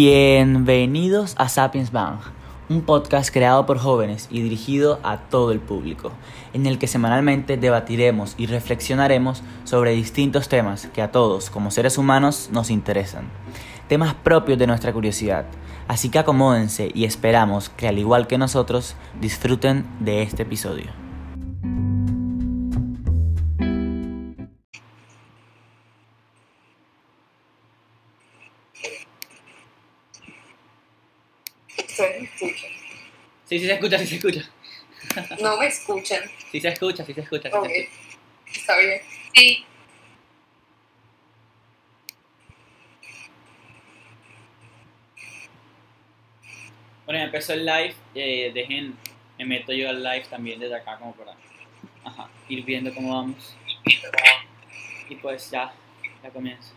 Bienvenidos a Sapiens Bang, un podcast creado por jóvenes y dirigido a todo el público, en el que semanalmente debatiremos y reflexionaremos sobre distintos temas que a todos como seres humanos nos interesan, temas propios de nuestra curiosidad. Así que acomódense y esperamos que al igual que nosotros disfruten de este episodio. Sí, sí se escucha, sí se escucha. No me escuchan. Sí se escucha, sí se escucha. sí se escucha. Está bien. Sí, Bueno, ya empezó el live. eh, dejen, me meto yo al live también desde acá como para ajá, ir viendo cómo vamos. Y pues ya, ya comienza.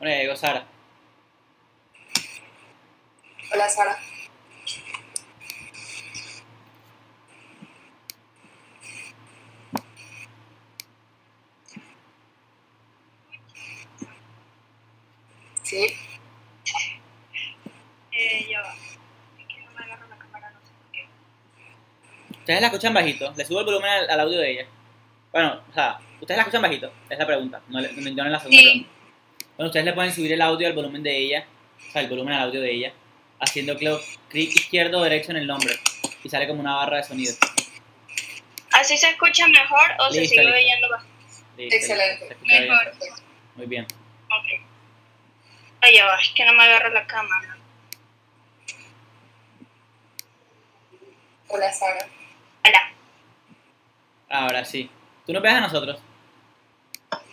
Bueno, ya llegó Sara. Hola, Sara. Sí. eh, ya va. Es que no me agarro la cámara, no sé por qué. ¿Ustedes la escuchan bajito? ¿Le subo el volumen al, al audio de ella? Bueno, o sea, ¿ustedes la escuchan bajito? Es la pregunta, no, le- no, no en la segunda Sí. pregunta. Bueno, ustedes le pueden subir el audio al volumen de ella, o sea, el volumen al audio de ella, haciendo clic izquierdo o derecho en el nombre. Y sale como una barra de sonido. ¿Así se escucha mejor o se sigue listo. oyendo bajo? Listo, Excelente. bien. Mejor. Muy bien. Ok. Va, es que no me agarro la cámara. Hola, Sara. Hola. Ahora sí. ¿Tú nos ves a nosotros?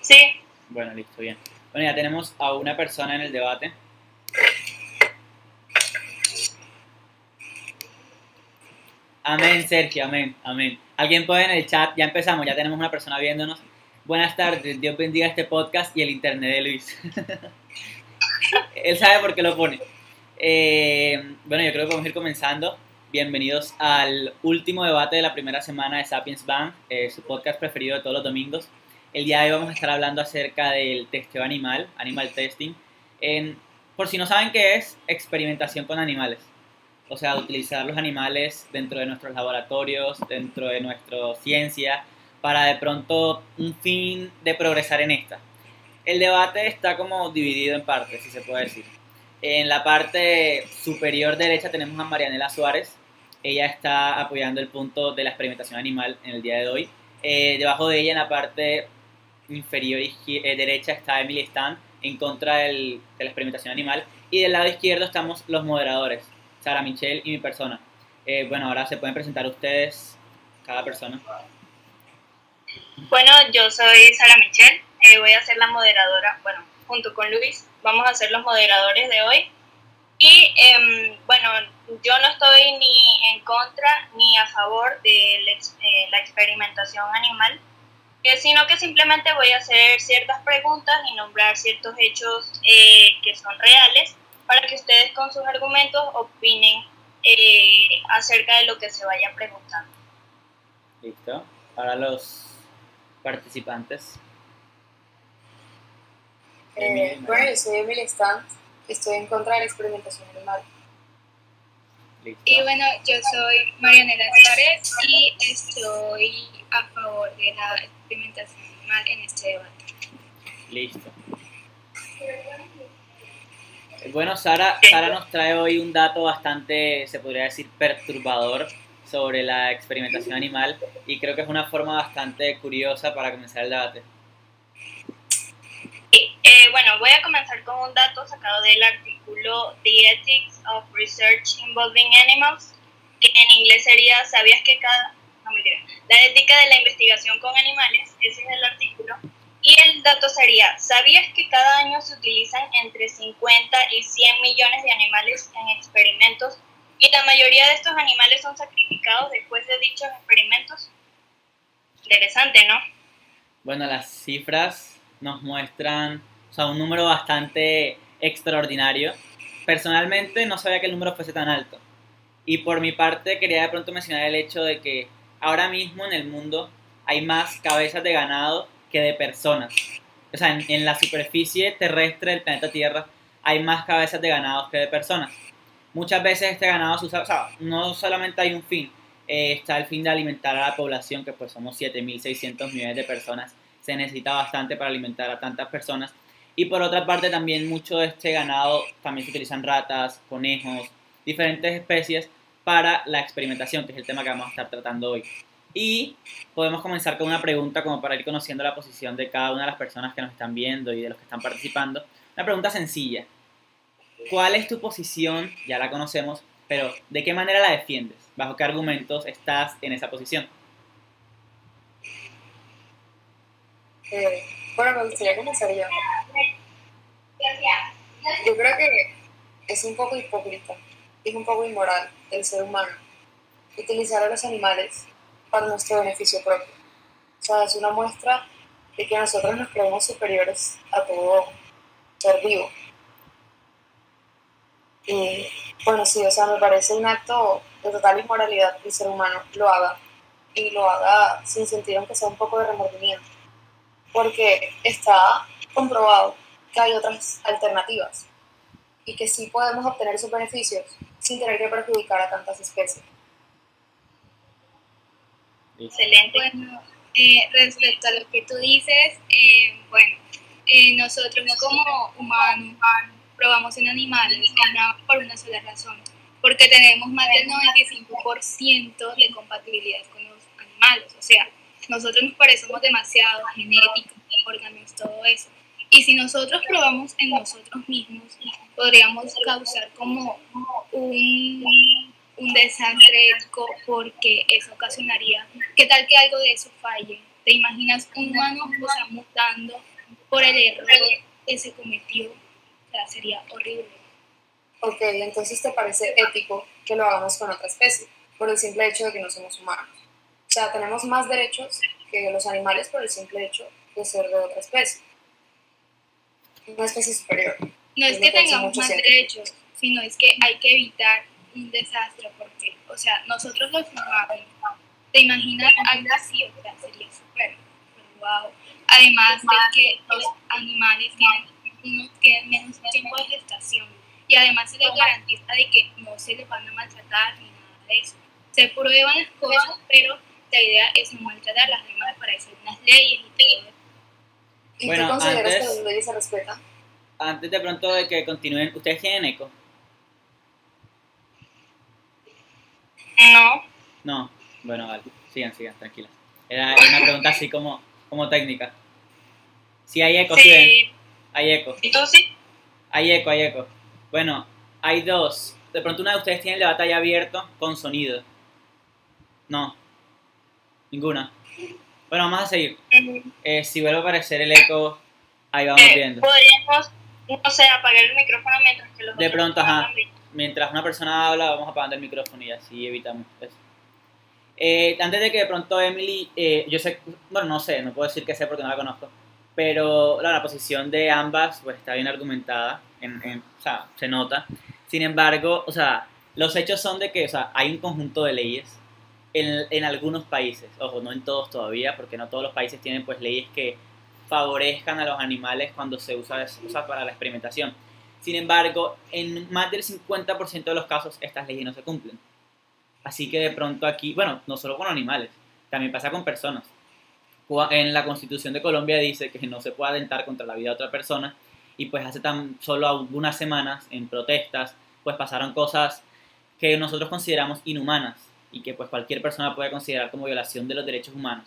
Sí, Bueno, listo, bien. Bueno, ya tenemos a una persona en el debate. Amén, Sergio, amén, amén. Alguien puede en el chat, ya empezamos, ya tenemos una persona viéndonos. Buenas tardes, Dios bendiga este podcast y el internet de Luis. Él sabe por qué lo pone. Eh, bueno, yo creo que vamos a ir comenzando. Bienvenidos al último debate de la primera semana de Sapiens Band, eh, su podcast preferido de todos los domingos. El día de hoy vamos a estar hablando acerca del testeo animal, animal testing. Por si no saben qué es, experimentación con animales. O sea, utilizar los animales dentro de nuestros laboratorios, dentro de nuestra ciencia, para de pronto un fin de progresar en esta. El debate está como dividido en partes, si se puede decir. En la parte superior derecha tenemos a Marianela Suárez. Ella está apoyando el punto de la experimentación animal en el día de hoy. Eh, debajo de ella, en la parte inferior eh, derecha, está Emily Stan en contra del- de la experimentación animal. Y del lado izquierdo estamos los moderadores, Sara Michelle y mi persona. Eh, bueno, ahora se pueden presentar ustedes, cada persona. bueno, yo soy Sara Michelle. eh, voy a ser la moderadora, bueno, junto con Luis, vamos a ser los moderadores de hoy. Y em, bueno, yo no estoy ni en contra ni a favor de la eh, la experimentación animal, eh, sino que simplemente voy a hacer ciertas preguntas y nombrar ciertos hechos eh, que son reales para que ustedes con sus argumentos opinen eh, acerca de lo que se vaya preguntando. Listo. Ahora los participantes. Eh, bueno, yo soy Emily Stant. Estoy en contra de la experimentación animal. Listo. Y bueno, yo soy Marianela Suárez y estoy a favor de la experimentación animal en este debate. Listo. Bueno, Sara, Sara nos trae hoy un dato bastante, se podría decir, perturbador sobre la experimentación animal y creo que es una forma bastante curiosa para comenzar el debate. Sí, eh, bueno, voy a comenzar con un dato sacado del artículo The Ethics of Research Involving Animals, que en inglés sería ¿Sabías que cada... No, mentira. La ética de la investigación con animales, ese es el artículo. El dato sería, ¿sabías que cada año se utilizan entre 50 y 100 millones de animales en experimentos y la mayoría de estos animales son sacrificados después de dichos experimentos? Interesante, ¿no? Bueno, las cifras nos muestran o sea, un número bastante extraordinario. Personalmente no sabía que el número fuese tan alto. Y por mi parte quería de pronto mencionar el hecho de que ahora mismo en el mundo hay más cabezas de ganado que de personas. o sea, en, la superficie terrestre del planeta Tierra hay más cabezas de ganados que de personas. Muchas veces este ganado se usa, o sea, no solamente hay un fin, eh, está el fin de alimentar a la población, que pues somos 7.600 millones de personas, se necesita bastante para alimentar a tantas personas. Y por otra parte también mucho de este ganado también se utilizan ratas, conejos, diferentes especies para la experimentación, que es el tema que vamos a estar tratando hoy. Y podemos comenzar con una pregunta como para ir conociendo la posición de cada una de las personas que nos están viendo y de los que están participando. Una pregunta sencilla. ¿Cuál es tu posición? Ya la conocemos, pero ¿de qué manera la defiendes? ¿Bajo qué argumentos estás en esa posición? Eh, bueno, me gustaría comenzar yo. Yo creo que es un poco hipócrita, es un poco inmoral el ser humano utilizar a los animales para nuestro beneficio propio. O sea, es una muestra de que nosotros nos creemos superiores a todo ser vivo. Y bueno, sí, o sea, me parece un acto de total inmoralidad que el ser humano lo haga y lo haga sin sentir aunque sea un poco de remordimiento. Porque está comprobado que hay otras alternativas y que sí podemos obtener esos beneficios sin tener que perjudicar a tantas especies. Excelente. Bueno, eh, respecto a lo que tú dices, eh, bueno, eh, nosotros como humanos probamos en animales por una sola razón, porque tenemos más del 95% de compatibilidad con los animales, o sea, nosotros nos parecemos demasiado genéticos, órganos, todo eso. Y si nosotros probamos en nosotros mismos, podríamos causar como un, un desastre ético porque eso ocasionaría, ¿qué tal que algo de eso falle? ¿Te imaginas un humano o sea, mutando por el error que se cometió? O sea, sería horrible. Ok, entonces te parece ético que lo hagamos con otra especie, por el simple hecho de que no somos humanos. O sea, tenemos más derechos que los animales por el simple hecho de ser de otra especie. Una especie superior. No es que tengamos más científico. derechos, sino es que hay que evitar un desastre porque, o sea, nosotros los humanos, ¿te imaginas algo así? O sea, sería súper, wow. Además de que los animales tienen, unos tienen menos tiempo de gestación y además se les garantiza de que no se les van a maltratar ni nada de eso. Se prueban las cosas, pero la idea es no maltratar las animales para hacer unas leyes y todo. ¿Y Bueno, tú consideras antes- que las leyes se respetan? Antes de pronto de que continúen, ¿ustedes tienen eco? No. No. Bueno, vale. Sigan, sigan, tranquilas. Era una pregunta así como, como técnica. Sí hay eco, sí. Hay eco. ¿Y tú sí? Hay eco, hay eco. Bueno, hay dos. De pronto una de ustedes tiene el debate ya abierto con sonido. No. Ninguna. Bueno, vamos a seguir. Eh, si vuelve a aparecer el eco, ahí vamos Eh, viendo. Podríamos, no sé, apagar el micrófono mientras que los De otros pronto, ajá. Mientras una persona habla, vamos apagando el micrófono y así evitamos eso. Eh, antes de que de pronto Emily, eh, yo sé, bueno, no sé, no puedo decir que sé porque no la conozco, pero la, posición de ambas pues está bien argumentada, en, en- o sea, se nota. Sin embargo, o sea, los hechos son de que, o sea, hay un conjunto de leyes en, en algunos países, ojo, no en todos todavía, porque no todos los países tienen pues leyes que favorezcan a los animales cuando se usa, usa para la experimentación. Sin embargo, en más del 50% de los casos estas leyes no se cumplen. Así que de pronto aquí, bueno, no solo con animales, también pasa con personas. En la Constitución de Colombia dice que no se puede atentar contra la vida de otra persona y pues hace tan solo algunas semanas en protestas pues pasaron cosas que nosotros consideramos inhumanas y que pues cualquier persona puede considerar como violación de los derechos humanos.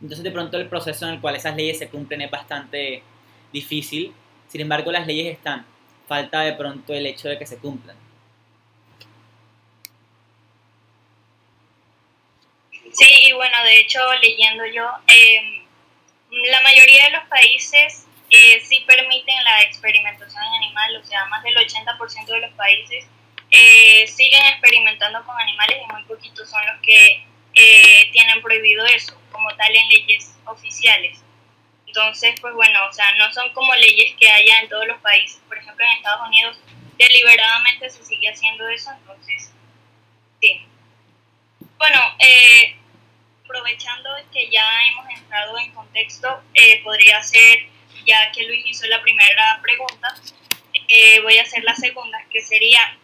Entonces de pronto el proceso en el cual esas leyes se cumplen es bastante difícil. Sin embargo, las leyes están. Falta de pronto el hecho de que se cumplan. Sí, y bueno, de hecho, leyendo yo, eh, la mayoría de los países eh, sí permiten la experimentación en animales, o sea, más del 80% de los países eh, siguen experimentando con animales y muy poquitos son los que eh, tienen prohibido eso, como tal en leyes oficiales. Entonces, pues bueno, o sea, no son como leyes que haya en todos los países. Por ejemplo, en Estados Unidos deliberadamente se sigue haciendo eso, entonces, sí. Bueno, eh, aprovechando que ya hemos entrado en contexto, eh, podría ser ya que Luis hizo la primera pregunta, eh, voy a hacer la segunda, que sería,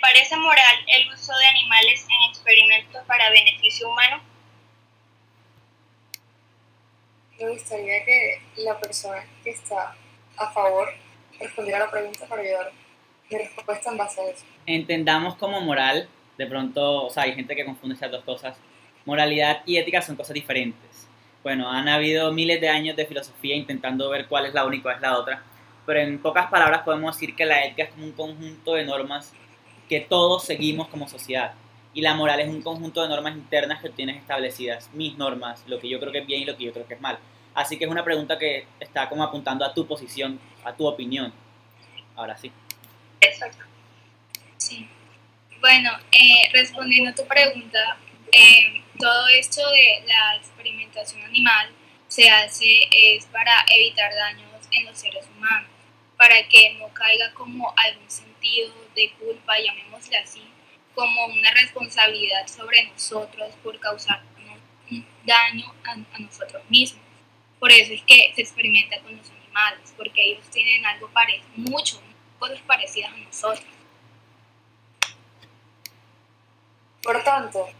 ¿parece moral el uso de animales en experimentos para beneficio humano? Me gustaría que la persona que está a favor respondiera a la pregunta para ayudar mi respuesta en base a eso. Entendamos como moral, de pronto, o sea, hay gente que confunde esas dos cosas. Moralidad y ética son cosas diferentes. Bueno, han habido miles de años de filosofía intentando ver cuál es la una y cuál es la otra, pero en pocas palabras podemos decir que la ética es como un conjunto de normas que todos seguimos como sociedad. Y la moral es un conjunto de normas internas que tienes establecidas, mis normas, lo que yo creo que es bien y lo que yo creo que es mal. Así que es una pregunta que está como apuntando a tu posición, a tu opinión. Ahora sí. Exacto. Sí. Bueno, eh, respondiendo a tu pregunta, eh, todo esto de la experimentación animal se hace es para evitar daños en los seres humanos, para que no caiga como algún sentido de culpa, llamémosle así, como una responsabilidad sobre nosotros por causar un daño a, a nosotros mismos. Por eso es que se experimenta con los animales, porque ellos tienen algo parecido, mucho, cosas parecidas a nosotros. Por tanto,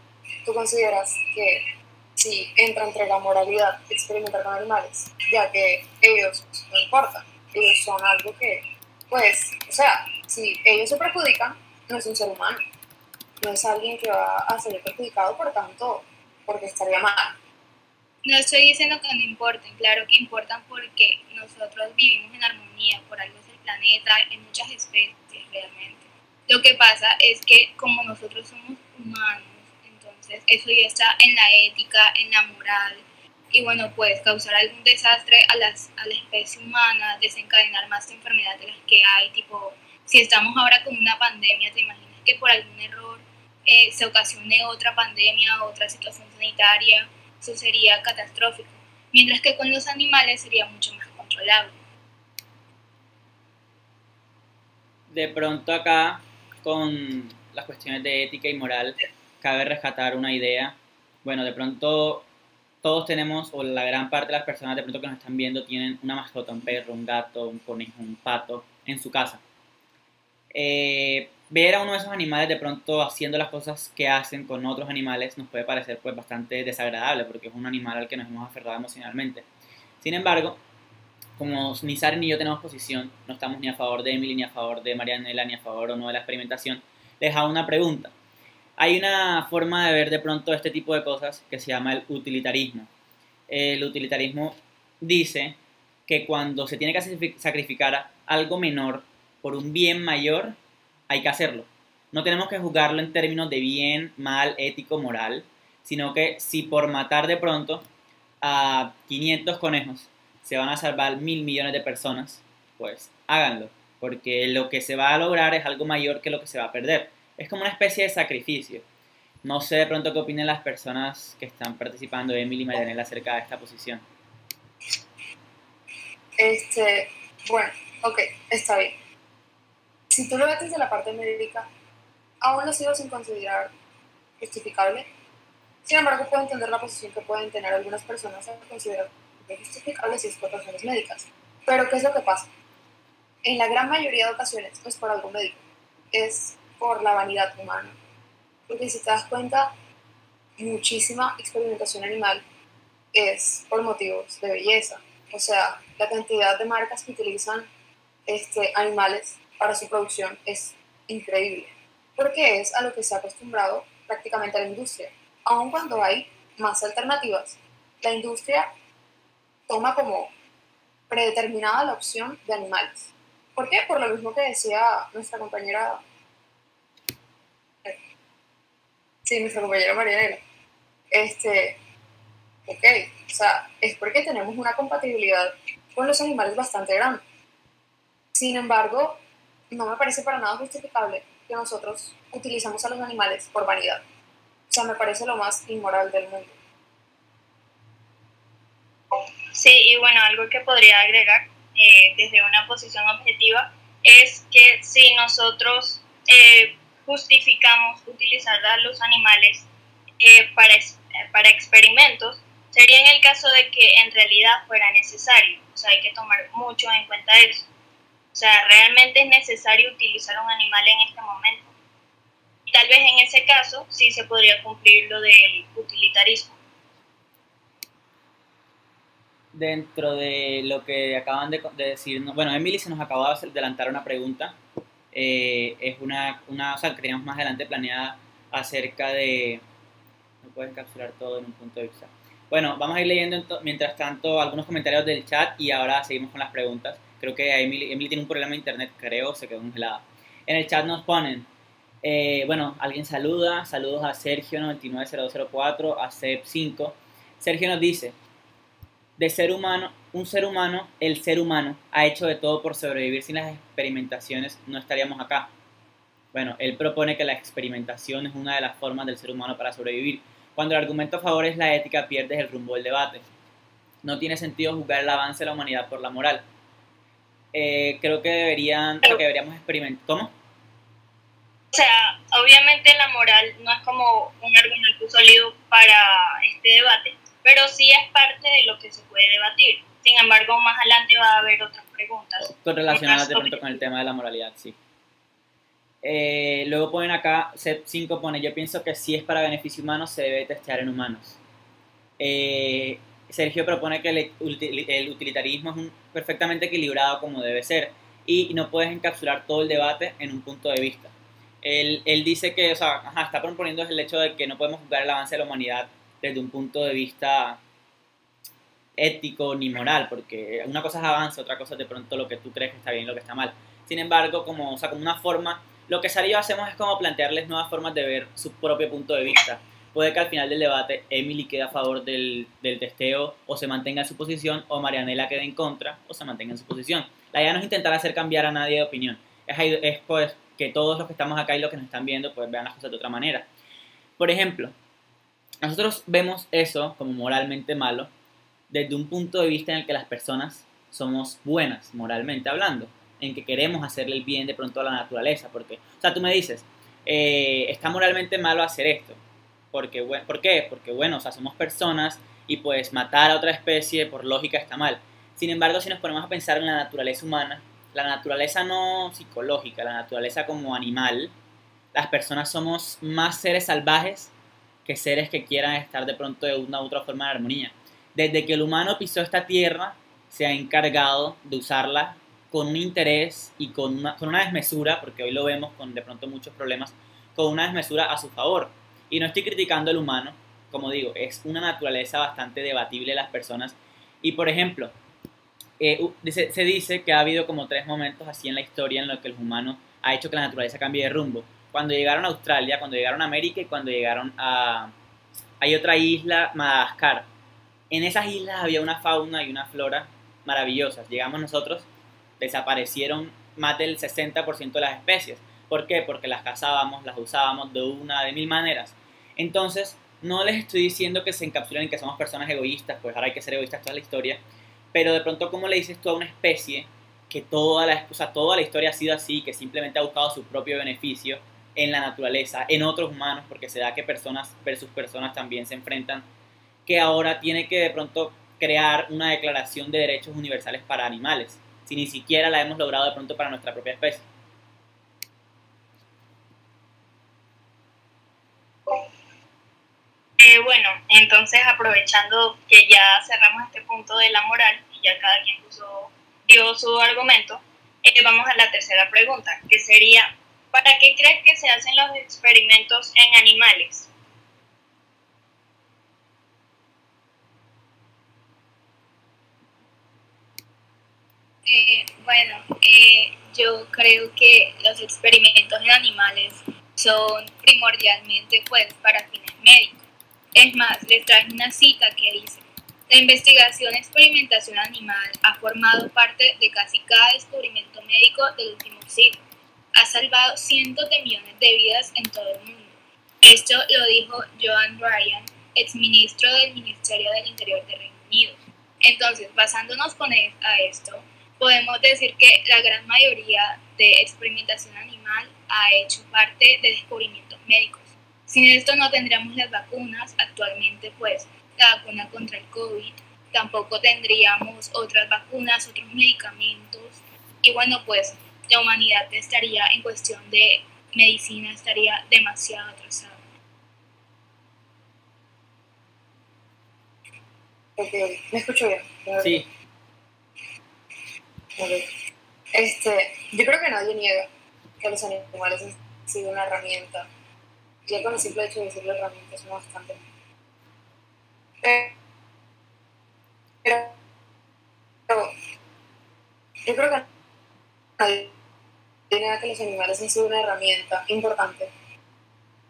tú consideras que si entra entre la moralidad experimentar con animales, ya que ellos no importan, ellos son algo que, pues, o sea, si ellos se perjudican, no es un ser humano, no es alguien que va a ser perjudicado, por tanto, porque estaría mal. No estoy diciendo que no importen, claro que importan porque nosotros vivimos en armonía, por algo es el planeta, en muchas especies realmente. Lo que pasa es que como nosotros somos humanos, entonces eso ya está en la ética, en la moral, y bueno, puede causar algún desastre a, las, a la especie humana, desencadenar más enfermedades de las que hay, tipo, si estamos ahora con una pandemia, te imaginas que por algún error eh, se ocasione otra pandemia, otra situación sanitaria, eso sería catastrófico, mientras que con los animales sería mucho más controlable. De pronto acá, con las cuestiones de ética y moral, cabe rescatar una idea. Bueno, de pronto todos tenemos, o la gran parte de las personas de pronto que nos están viendo tienen una mascota, un perro, un gato, un conejo, un pato en su casa. Eh, ver a uno de esos animales de pronto haciendo las cosas que hacen con otros animales nos puede parecer pues bastante desagradable porque es un animal al que nos hemos aferrado emocionalmente. Sin embargo, como ni Sara ni yo tenemos posición, no estamos ni a favor de Emily, ni a favor de Marianela, ni a favor o no de la experimentación, les hago una pregunta. Hay una forma de ver de pronto este tipo de cosas que se llama el utilitarismo. El utilitarismo dice que cuando se tiene que sacrificar algo menor por un bien mayor, hay que hacerlo. No tenemos que juzgarlo en términos de bien, mal, ético, moral, sino que si por matar de pronto a 500 conejos se van a salvar mil millones de personas, pues háganlo, porque lo que se va a lograr es algo mayor que lo que se va a perder. Es como una especie de sacrificio. No sé de pronto qué opinen las personas que están participando, Emily y Marianela, acerca de esta posición. Este, bueno, ok, está bien si tú lo ves desde la parte médica, aún lo sigo sin considerar justificable. Sin embargo, puedo entender la posición que pueden tener algunas personas al considerar justificable si es por razones médicas. Pero, ¿qué es lo que pasa? En la gran mayoría de ocasiones no es por algo médico, es por la vanidad humana. Porque si te das cuenta, muchísima experimentación animal es por motivos de belleza. O sea, la cantidad de marcas que utilizan este, animales para su producción es increíble, porque es a lo que se ha acostumbrado prácticamente a la industria. Aun cuando hay más alternativas, la industria toma como predeterminada la opción de animales. ¿Por qué? Por lo mismo que decía nuestra compañera, sí, nuestra compañera Marianela. Este, ok, o sea, es porque tenemos una compatibilidad con los animales bastante grande. Sin embargo, no me parece para nada justificable que nosotros utilicemos a los animales por vanidad. O sea, me parece lo más inmoral del mundo. Sí, y bueno, algo que podría agregar eh, desde una posición objetiva es que si nosotros eh, justificamos utilizar a los animales eh, para, para experimentos, sería en el caso de que en realidad fuera necesario. O sea, hay que tomar mucho en cuenta eso. O sea, realmente es necesario utilizar un animal en este momento. Tal vez en ese caso sí se podría cumplir lo del utilitarismo. Dentro de lo que acaban de, de decir, bueno, Emily se nos acaba de adelantar una pregunta. Eh, es una, una, o sea, que teníamos más adelante planeada acerca de... No puedes encapsular todo en un punto de vista. Bueno, vamos a ir leyendo mientras tanto algunos comentarios del chat y ahora seguimos con las preguntas. Creo que Emily, Emily tiene un problema de internet, creo, se quedó congelada. En el chat nos ponen, eh, bueno, alguien saluda, saludos a Sergio99204, a Seb5. Sergio nos dice, de ser humano, un ser humano, el ser humano ha hecho de todo por sobrevivir sin las experimentaciones, no estaríamos acá. Bueno, él propone que la experimentación es una de las formas del ser humano para sobrevivir. Cuando el argumento a favor es la ética, pierdes el rumbo del debate. No tiene sentido juzgar el avance de la humanidad por la moral. Eh, creo que deberían, que deberíamos experimentar. ¿Cómo? O sea, obviamente la moral no es como un argumento sólido para este debate, pero sí es parte de lo que se puede debatir. Sin embargo, más adelante va a haber otras preguntas. Relacionadas de pronto con el tema de la moralidad, sí. Eh, luego ponen acá, 5 pone, yo pienso que si es para beneficio humano se debe testear en humanos. Eh, Sergio propone que el, utilitarismo es un, perfectamente equilibrado como debe ser y no puedes encapsular todo el debate en un punto de vista. Él, él dice que, o sea, está proponiendo el hecho de que no podemos juzgar el avance de la humanidad desde un punto de vista ético ni moral, porque una cosa es avance, otra cosa es de pronto lo que tú crees que está bien y lo que está mal. Sin embargo, como, o sea, como una forma, lo que Sari hacemos es como plantearles nuevas formas de ver su propio punto de vista. Puede que al final del debate Emily quede a favor del, del testeo o se mantenga en su posición, o Marianela quede en contra o se mantenga en su posición. La idea no es intentar hacer cambiar a nadie de opinión, es, es pues que todos los que estamos acá y los que nos están viendo pues vean las cosas de otra manera. Por ejemplo, nosotros vemos eso como moralmente malo desde un punto de vista en el que las personas somos buenas, moralmente hablando, en que queremos hacerle el bien de pronto a la naturaleza, porque, o sea, tú me dices, eh, está moralmente malo hacer esto, porque, ¿por qué? Porque, bueno, o sea, somos personas y pues matar a otra especie por lógica está mal. Sin embargo, si nos ponemos a pensar en la naturaleza humana, la naturaleza no psicológica, la naturaleza como animal, las personas somos más seres salvajes que seres que quieran estar de pronto de una u otra forma de armonía. Desde que el humano pisó esta tierra, se ha encargado de usarla con un interés y con una, con una desmesura, porque hoy lo vemos con de pronto muchos problemas, con una desmesura a su favor. Y no estoy criticando al humano, como digo, es una naturaleza bastante debatible de las personas. Y por ejemplo, eh, se, dice que ha habido como tres momentos así en la historia en los que el humano ha hecho que la naturaleza cambie de rumbo. Cuando llegaron a Australia, cuando llegaron a América y cuando llegaron a... Hay otra isla, Madagascar. En esas islas había una fauna y una flora maravillosas. Llegamos nosotros, desaparecieron más del 60% de las especies. ¿Por qué? Porque las cazábamos, las usábamos de una, de mil maneras. Entonces, no les estoy diciendo que se encapsulen en que somos personas egoístas, pues ahora hay que ser egoístas toda la historia, pero de pronto, ¿cómo le dices tú a una especie que toda la, o toda la historia ha sido así, que simplemente ha buscado su propio beneficio en la naturaleza, en otros humanos, porque se da que personas versus personas también se enfrentan, que ahora tiene que de pronto crear una declaración de derechos universales para animales, si ni siquiera la hemos logrado de pronto para nuestra propia especie? Eh, bueno, entonces aprovechando que ya cerramos este punto de la moral y ya cada quien dio su argumento, eh, vamos a la tercera pregunta, que sería, ¿para qué crees que se hacen los experimentos en animales? Eh, bueno, yo creo que los experimentos en animales son primordialmente pues para fines médicos es más, les traje una cita que dice, la investigación experimentación animal ha formado parte de casi cada descubrimiento médico del último siglo. Ha salvado cientos de millones de vidas en todo el mundo. Esto lo dijo Joan Ryan, exministro del Ministerio del Interior del Reino Unido. Entonces, basándonos con e, esto, podemos decir que la gran mayoría de experimentación animal ha hecho parte de descubrimientos médicos sin esto no tendríamos las vacunas. Actualmente, pues, la vacuna contra el COVID tampoco tendríamos otras vacunas, otros medicamentos. Y bueno, pues la humanidad estaría en cuestión de medicina, estaría demasiado atrasada. Ok, ¿me escucho bien? Sí. Este, yo creo que nadie niega que los animales han sido una herramienta. Ya con el simple hecho de decirlo herramienta es bastante. Pero, pero yo creo que nadie niega que los animales han sido una herramienta importante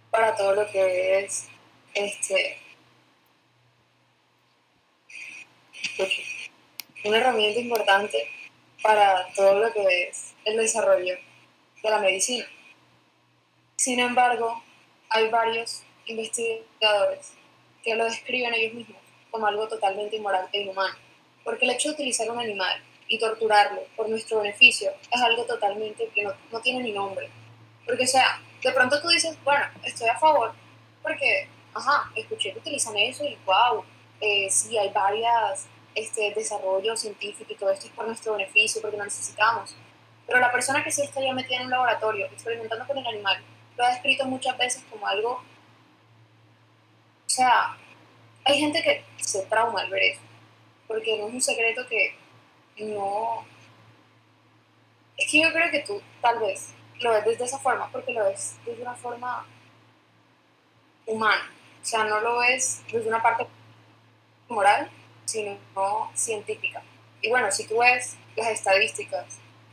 para todo lo que es este una herramienta importante para todo lo que es el desarrollo de la medicina. Sin embargo, hay varios investigadores que lo describen ellos mismos como algo totalmente inmoral e inhumano, porque el hecho de utilizar un animal y torturarlo por nuestro beneficio es algo totalmente que no, no tiene ni nombre. Porque, o sea, de pronto tú dices, bueno, estoy a favor, porque, ajá, escuché que utilizan eso y wow, eh, sí, hay varias este, desarrollo científico y todo esto es por nuestro beneficio, porque lo necesitamos. Pero la persona que sí está ya metida en un laboratorio, experimentando con el animal, lo ha descrito muchas veces como algo... O sea, hay gente que se trauma al ver eso, porque no es un secreto que no... Es que yo creo que tú tal vez lo ves desde esa forma, porque lo ves desde una forma humana. O sea, no lo ves desde una parte moral, sino científica. Y bueno, si tú ves las estadísticas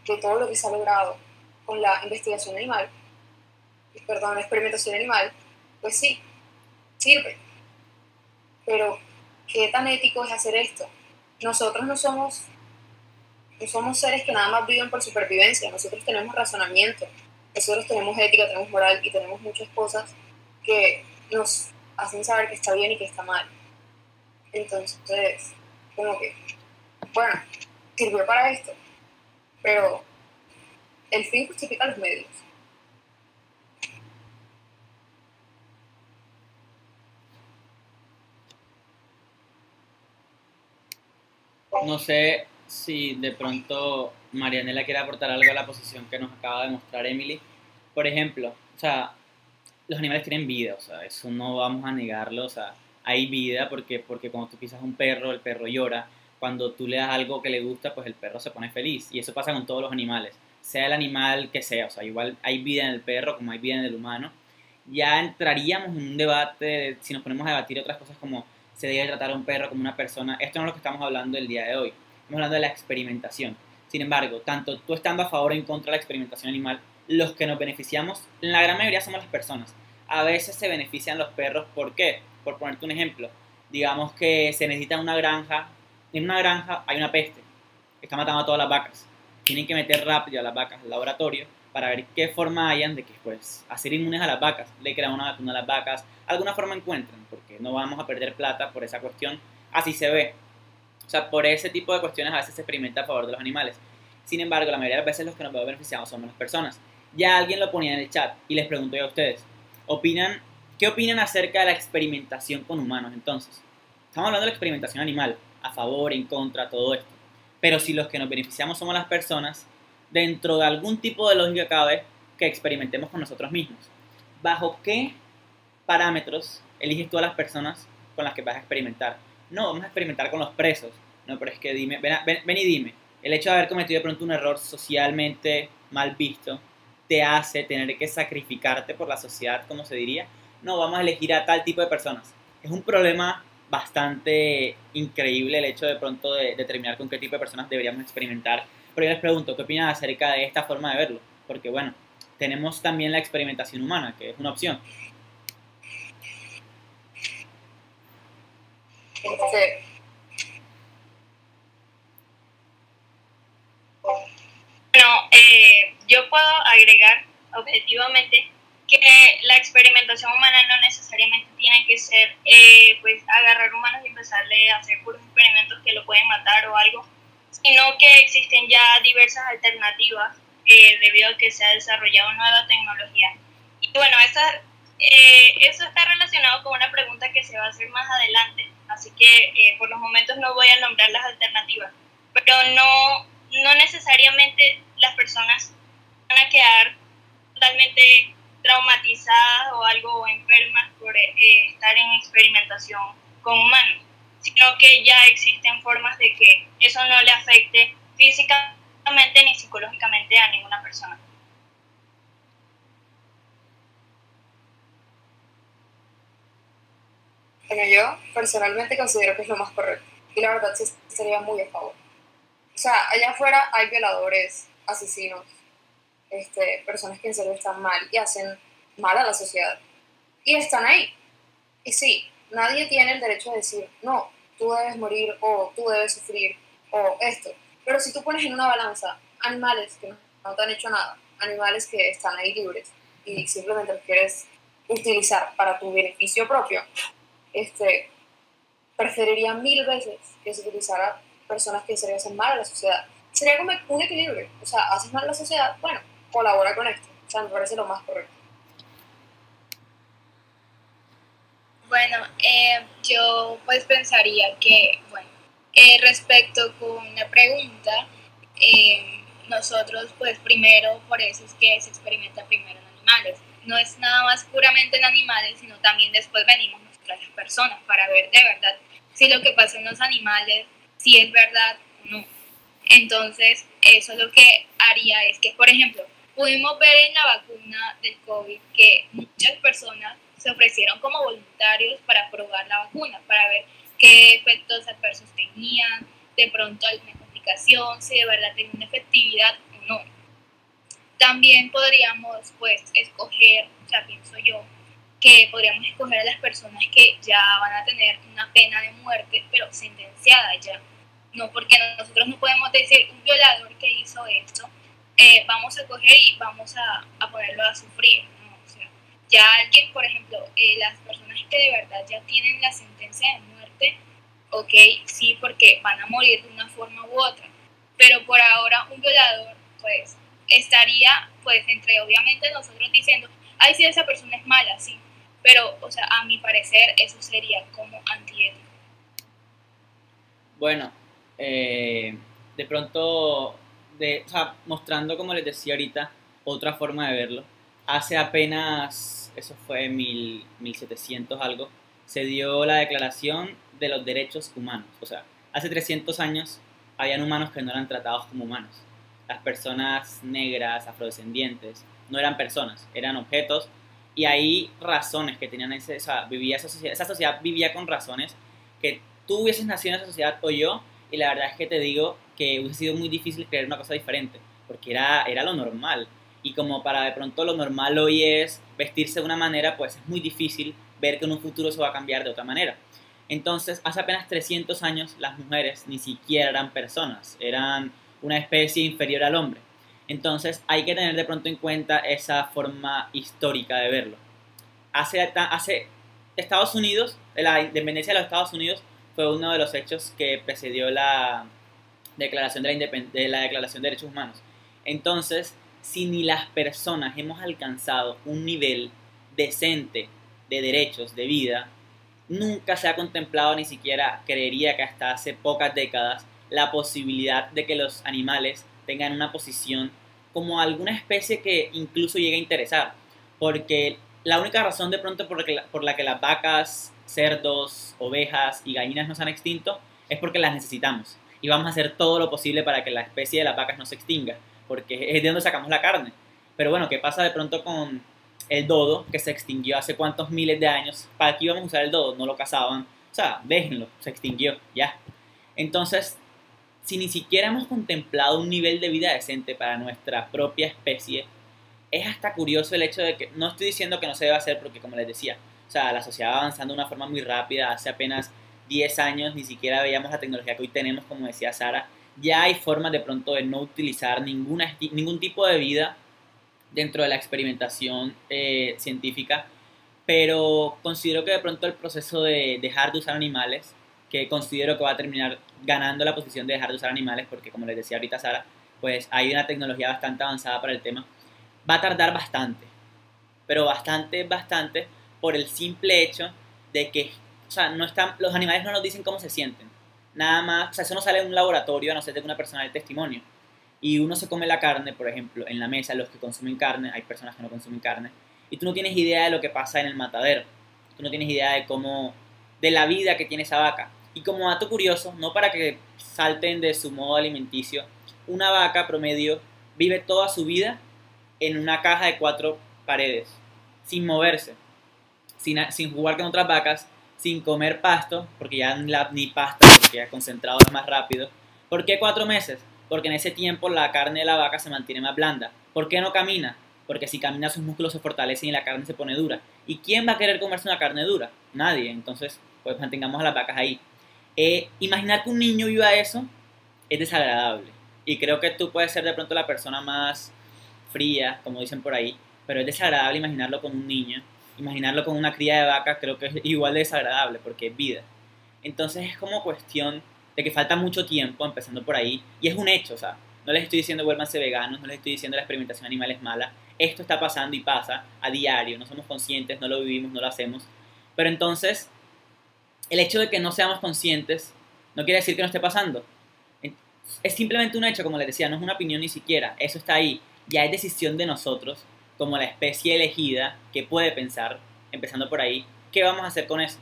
de todo lo que se ha logrado con la investigación animal, perdón, experimentación animal, pues sí, sirve. Pero, ¿qué tan ético es hacer esto? Nosotros no somos, no somos seres que nada más viven por supervivencia, nosotros tenemos razonamiento, nosotros tenemos ética, tenemos moral y tenemos muchas cosas que nos hacen saber que está bien y que está mal. Entonces, como que, bueno, sirvió para esto, pero el fin justifica los medios. No sé si de pronto Marianela quiere aportar algo a la posición que nos acaba de mostrar Emily. Por ejemplo, o sea, los animales tienen vida, o sea, eso no vamos a negarlo, o sea, hay vida porque, porque cuando tú pisas un perro, el perro llora. Cuando tú le das algo que le gusta, pues el perro se pone feliz. Y eso pasa con todos los animales, sea el animal que sea. O sea, igual hay vida en el perro como hay vida en el humano. Ya entraríamos en un debate, si nos ponemos a debatir otras cosas como se debe tratar a un perro como una persona. Esto no es lo que estamos hablando el día de hoy. Estamos hablando de la experimentación. Sin embargo, tanto tú estando a favor o en contra de la experimentación animal, los que nos beneficiamos, en la gran mayoría somos las personas. A veces se benefician los perros, ¿por qué? por ponerte un ejemplo, digamos que se necesita una granja, en una granja hay una peste, está matando a todas las vacas. Tienen que meter rápido a las vacas al laboratorio para ver qué forma hayan de que pues hacer inmunes a las vacas, le crean una vacuna a las vacas, alguna forma encuentran, porque no vamos a perder plata por esa cuestión, así se ve. O sea, por ese tipo de cuestiones a veces se experimenta a favor de los animales. Sin embargo, la mayoría de las veces los que nos vemos beneficiados somos las personas. Ya alguien lo ponía en el chat y les pregunto yo a ustedes, ¿opinan ¿Qué opinan acerca de la experimentación con humanos entonces? Estamos hablando de la experimentación animal, a favor, en contra, todo esto. Pero si los que nos beneficiamos somos las personas, dentro de algún tipo de lógica cabe que experimentemos con nosotros mismos. ¿Bajo qué parámetros eliges tú a las personas con las que vas a experimentar? No, vamos a experimentar con los presos. No, pero es que dime, ven, ven y dime, el hecho de haber cometido de pronto un error socialmente mal visto te hace tener que sacrificarte por la sociedad, como se diría, no, vamos a elegir a tal tipo de personas. Es un problema bastante increíble el hecho de pronto de determinar con qué tipo de personas deberíamos experimentar. Pero yo les pregunto, ¿qué opinan acerca de esta forma de verlo? Porque bueno, tenemos también la experimentación humana, que es una opción. Este, bueno, eh, yo puedo agregar objetivamente que la experimentación humana no necesariamente tiene que ser eh, pues agarrar humanos y empezarle a hacer puros experimentos que lo pueden matar o algo, sino que existen ya diversas alternativas eh, debido a que se ha desarrollado nueva tecnología. Y bueno, esa, eh, eso está relacionado con una pregunta que se va a hacer más adelante así que eh, por los momentos no voy a nombrar las alternativas, pero no, no necesariamente las personas van a quedar totalmente traumatizadas o algo enfermas por eh, estar en experimentación con humanos, sino que ya existen formas de que eso no le afecte físicamente ni psicológicamente a ninguna persona. Bueno, yo personalmente considero que es lo más correcto. Y la verdad sí sería muy a favor. O sea, allá afuera hay violadores, asesinos, este, personas que en serio están mal y hacen mal a la sociedad. Y están ahí. Y sí, nadie tiene el derecho de decir, no, tú debes morir o tú debes sufrir o esto. Pero si tú pones en una balanza animales que no, te han hecho nada, animales que están ahí libres y simplemente los quieres utilizar para tu beneficio propio, este, preferiría mil veces que se utilizara personas que se hacen mal a la sociedad. Sería como un equilibrio. O sea, haces mal a la sociedad, bueno, colabora con esto. O sea, me parece lo más correcto. Bueno, eh, yo pues pensaría que, bueno, eh, respecto con la pregunta, eh, nosotros pues primero, por eso es que se experimenta primero en animales. No es nada más puramente en animales, sino también después venimos las personas para ver de verdad si lo que pasa en los animales, si es verdad o no. Entonces, eso lo que haría es que, por ejemplo, pudimos ver en la vacuna del COVID que muchas personas se ofrecieron como voluntarios para probar la vacuna, para ver qué efectos adversos tenían, de pronto alguna complicación, si de verdad tenía una efectividad o no. También podríamos, pues, escoger, o sea, pienso yo, que podríamos escoger a las personas que ya van a tener una pena de muerte, pero sentenciada ya. No, porque nosotros no podemos decir un violador que hizo esto, eh, vamos a coger y vamos a, a ponerlo a sufrir. Ya alguien, por ejemplo, eh, las personas que de verdad ya tienen la sentencia de muerte, ok, sí, porque van a morir de una forma u otra. Pero por ahora un violador, pues, estaría, pues, entre obviamente nosotros diciendo, ay, si esa persona es mala, sí, pero, o sea, a mi parecer eso sería como antiético. Bueno, eh, de pronto, de, o sea, mostrando, como les decía ahorita, otra forma de verlo. Hace apenas, eso fue mil, 1700 algo, se dio la Declaración de los Derechos Humanos. O sea, hace 300 años habían humanos que no eran tratados como humanos. Las personas negras, afrodescendientes, no eran personas, eran objetos y hay razones que tenían ese, vivía esa sociedad, esa sociedad vivía con razones que tú hubieses nacido en esa sociedad o yo, y la verdad es que te digo que hubiese sido muy difícil creer una cosa diferente, porque era, era lo normal. Y como para de pronto lo normal hoy es vestirse de una manera, pues es muy difícil ver que en un futuro se va a cambiar de otra manera. Entonces, hace apenas 300 años las mujeres ni siquiera eran personas, eran una especie inferior al hombre. Entonces hay que tener de pronto en cuenta esa forma histórica de verlo. Hace, hace Estados Unidos, la independencia de los Estados Unidos fue uno de los hechos que precedió la declaración de la, de la Declaración de Derechos Humanos. Entonces, si ni las personas hemos alcanzado un nivel decente de derechos, de vida, nunca se ha contemplado, ni siquiera creería que hasta hace pocas décadas, la posibilidad de que los animales tengan una posición como alguna especie que incluso llegue a interesar. Porque la única razón de pronto por la, que, por la que las vacas, cerdos, ovejas y gallinas no se han extinto es porque las necesitamos. Y vamos a hacer todo lo posible para que la especie de las vacas no se extinga, porque es de donde sacamos la carne. Pero bueno, ¿qué pasa de pronto con el dodo que se extinguió hace cuántos miles de años? ¿Para qué íbamos a usar el dodo? No lo cazaban. O sea, déjenlo, se extinguió, ya. Entonces, si ni siquiera hemos contemplado un nivel de vida decente para nuestra propia especie, es hasta curioso el hecho de que, no estoy diciendo que no se deba hacer porque como les decía, o sea, la sociedad va avanzando de una forma muy rápida, hace apenas 10 años ni siquiera veíamos la tecnología que hoy tenemos, como decía Sara, ya hay formas de pronto de no utilizar ninguna, ningún tipo de vida dentro de la experimentación eh, científica, pero considero que de pronto el proceso de dejar de usar animales que considero que va a terminar ganando la posición de dejar de usar animales, porque como les decía ahorita Sara, pues hay una tecnología bastante avanzada para el tema. Va a tardar bastante, pero bastante, bastante, por el simple hecho de que o sea, no están, los animales no nos dicen cómo se sienten. Nada más, o sea, eso no sale en un laboratorio a no ser de una persona de testimonio. Y uno se come la carne, por ejemplo, en la mesa, los que consumen carne, hay personas que no consumen carne, y tú no tienes idea de lo que pasa en el matadero. Tú no tienes idea de cómo, de la vida que tiene esa vaca. Y como dato curioso, no para que salten de su modo alimenticio, una vaca promedio vive toda su vida en una caja de cuatro paredes, sin moverse, sin, sin jugar con otras vacas, sin comer pasto, porque ya ni pasta, porque ya concentrado más rápido. ¿Por qué cuatro meses? Porque en ese tiempo la carne de la vaca se mantiene más blanda. ¿Por qué no camina? Porque si camina sus músculos se fortalecen y la carne se pone dura. ¿Y quién va a querer comerse una carne dura? Nadie. Entonces, pues mantengamos a las vacas ahí. Eh, imaginar que un niño viva eso es desagradable. Y creo que tú puedes ser de pronto la persona más fría, como dicen por ahí, pero es desagradable imaginarlo con un niño. Imaginarlo con una cría de vaca creo que es igual de desagradable porque es vida. Entonces es como cuestión de que falta mucho tiempo, empezando por ahí, y es un hecho, o sea, no les estoy diciendo vuélvanse veganos, no les estoy diciendo la experimentación animal es mala, esto está pasando y pasa a diario, no somos conscientes, no lo vivimos, no lo hacemos, pero entonces el hecho de que no seamos conscientes no quiere decir que no esté pasando. Es simplemente un hecho, como les decía, no es una opinión ni siquiera. Eso está ahí. Ya es decisión de nosotros, como la especie elegida, que puede pensar, empezando por ahí, ¿qué vamos a hacer con eso?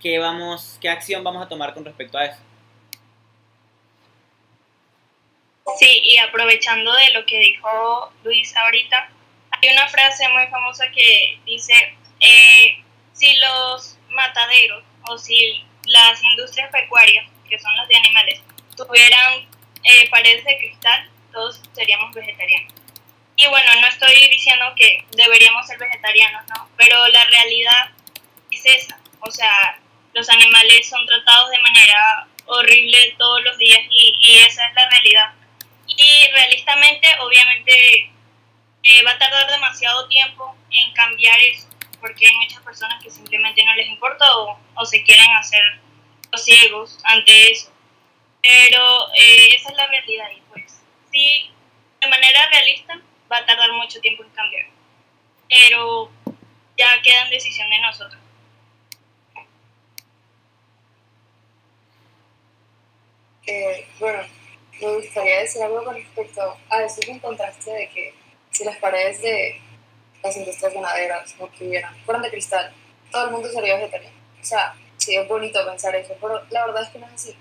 ¿Qué, vamos, qué acción vamos a tomar con respecto a eso? Sí, y aprovechando de lo que dijo Luis ahorita, hay una frase muy famosa que dice, eh, si los mataderos o si las industrias pecuarias, que son las de animales, tuvieran eh, paredes de cristal, todos seríamos vegetarianos. Y bueno, no estoy diciendo que deberíamos ser vegetarianos, ¿no? Pero la realidad es esa. O sea, los animales son tratados de manera horrible todos los días y, esa es la realidad. Y realistamente, obviamente, eh, va a tardar demasiado tiempo en cambiar eso porque hay muchas personas que simplemente no les importa o, se quieren hacer los ciegos ante eso. Pero eh, esa es la realidad y pues sí, de manera realista va a tardar mucho tiempo en cambiar. Pero ya queda en decisión de nosotros. Eh, bueno, me gustaría decir algo con respecto a eso que encontraste de que si las paredes de las industrias ganaderas no tuvieran, fueran de cristal, todo el mundo sería vegetariano. O sea, sí es bonito pensar eso, pero la verdad es que no es así.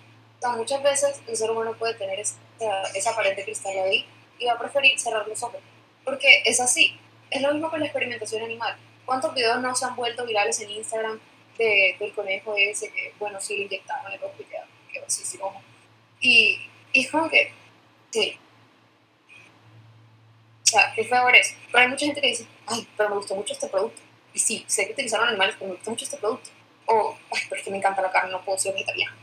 Muchas veces el ser humano puede tener esa, pared de cristal ahí y va a preferir cerrar los ojos, porque es así. Es lo mismo con la experimentación animal. ¿Cuántos videos no se han vuelto virales en Instagram de, del conejo ese que, bueno, sí lo inyectaban el y quedó así, sí, como. Y, es como que, sí, o sea, qué feo eso. Pero hay mucha gente que dice, ay, pero me gustó mucho este producto. Y sí, sé que utilizaron animales, pero me gustó mucho este producto. O, ay, pero es que me encanta la carne, no puedo ser vegetariano.